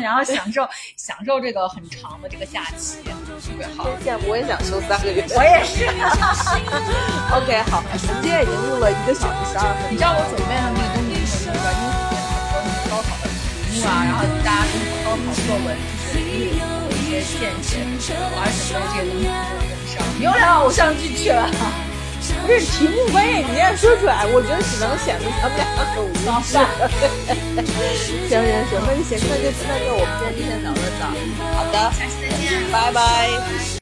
然后享受享受这个很长的这个假期，特别好。真羡慕，我也想休三个月。我也是，OK，好，我们今天已经录了一个小时十二分你知道我准备的那个东西是那个，因为很多那个高考的题目啊，然后大家跟高考作文就是有一些见解，我还准备这些东西跟上。你又聊偶像剧去了，不是题目关键，你这样说出来，我觉得只能显得咱们俩很无知。行行行，那就行，那就那就我们今天就先聊到这儿。好的，下期再见。拜拜。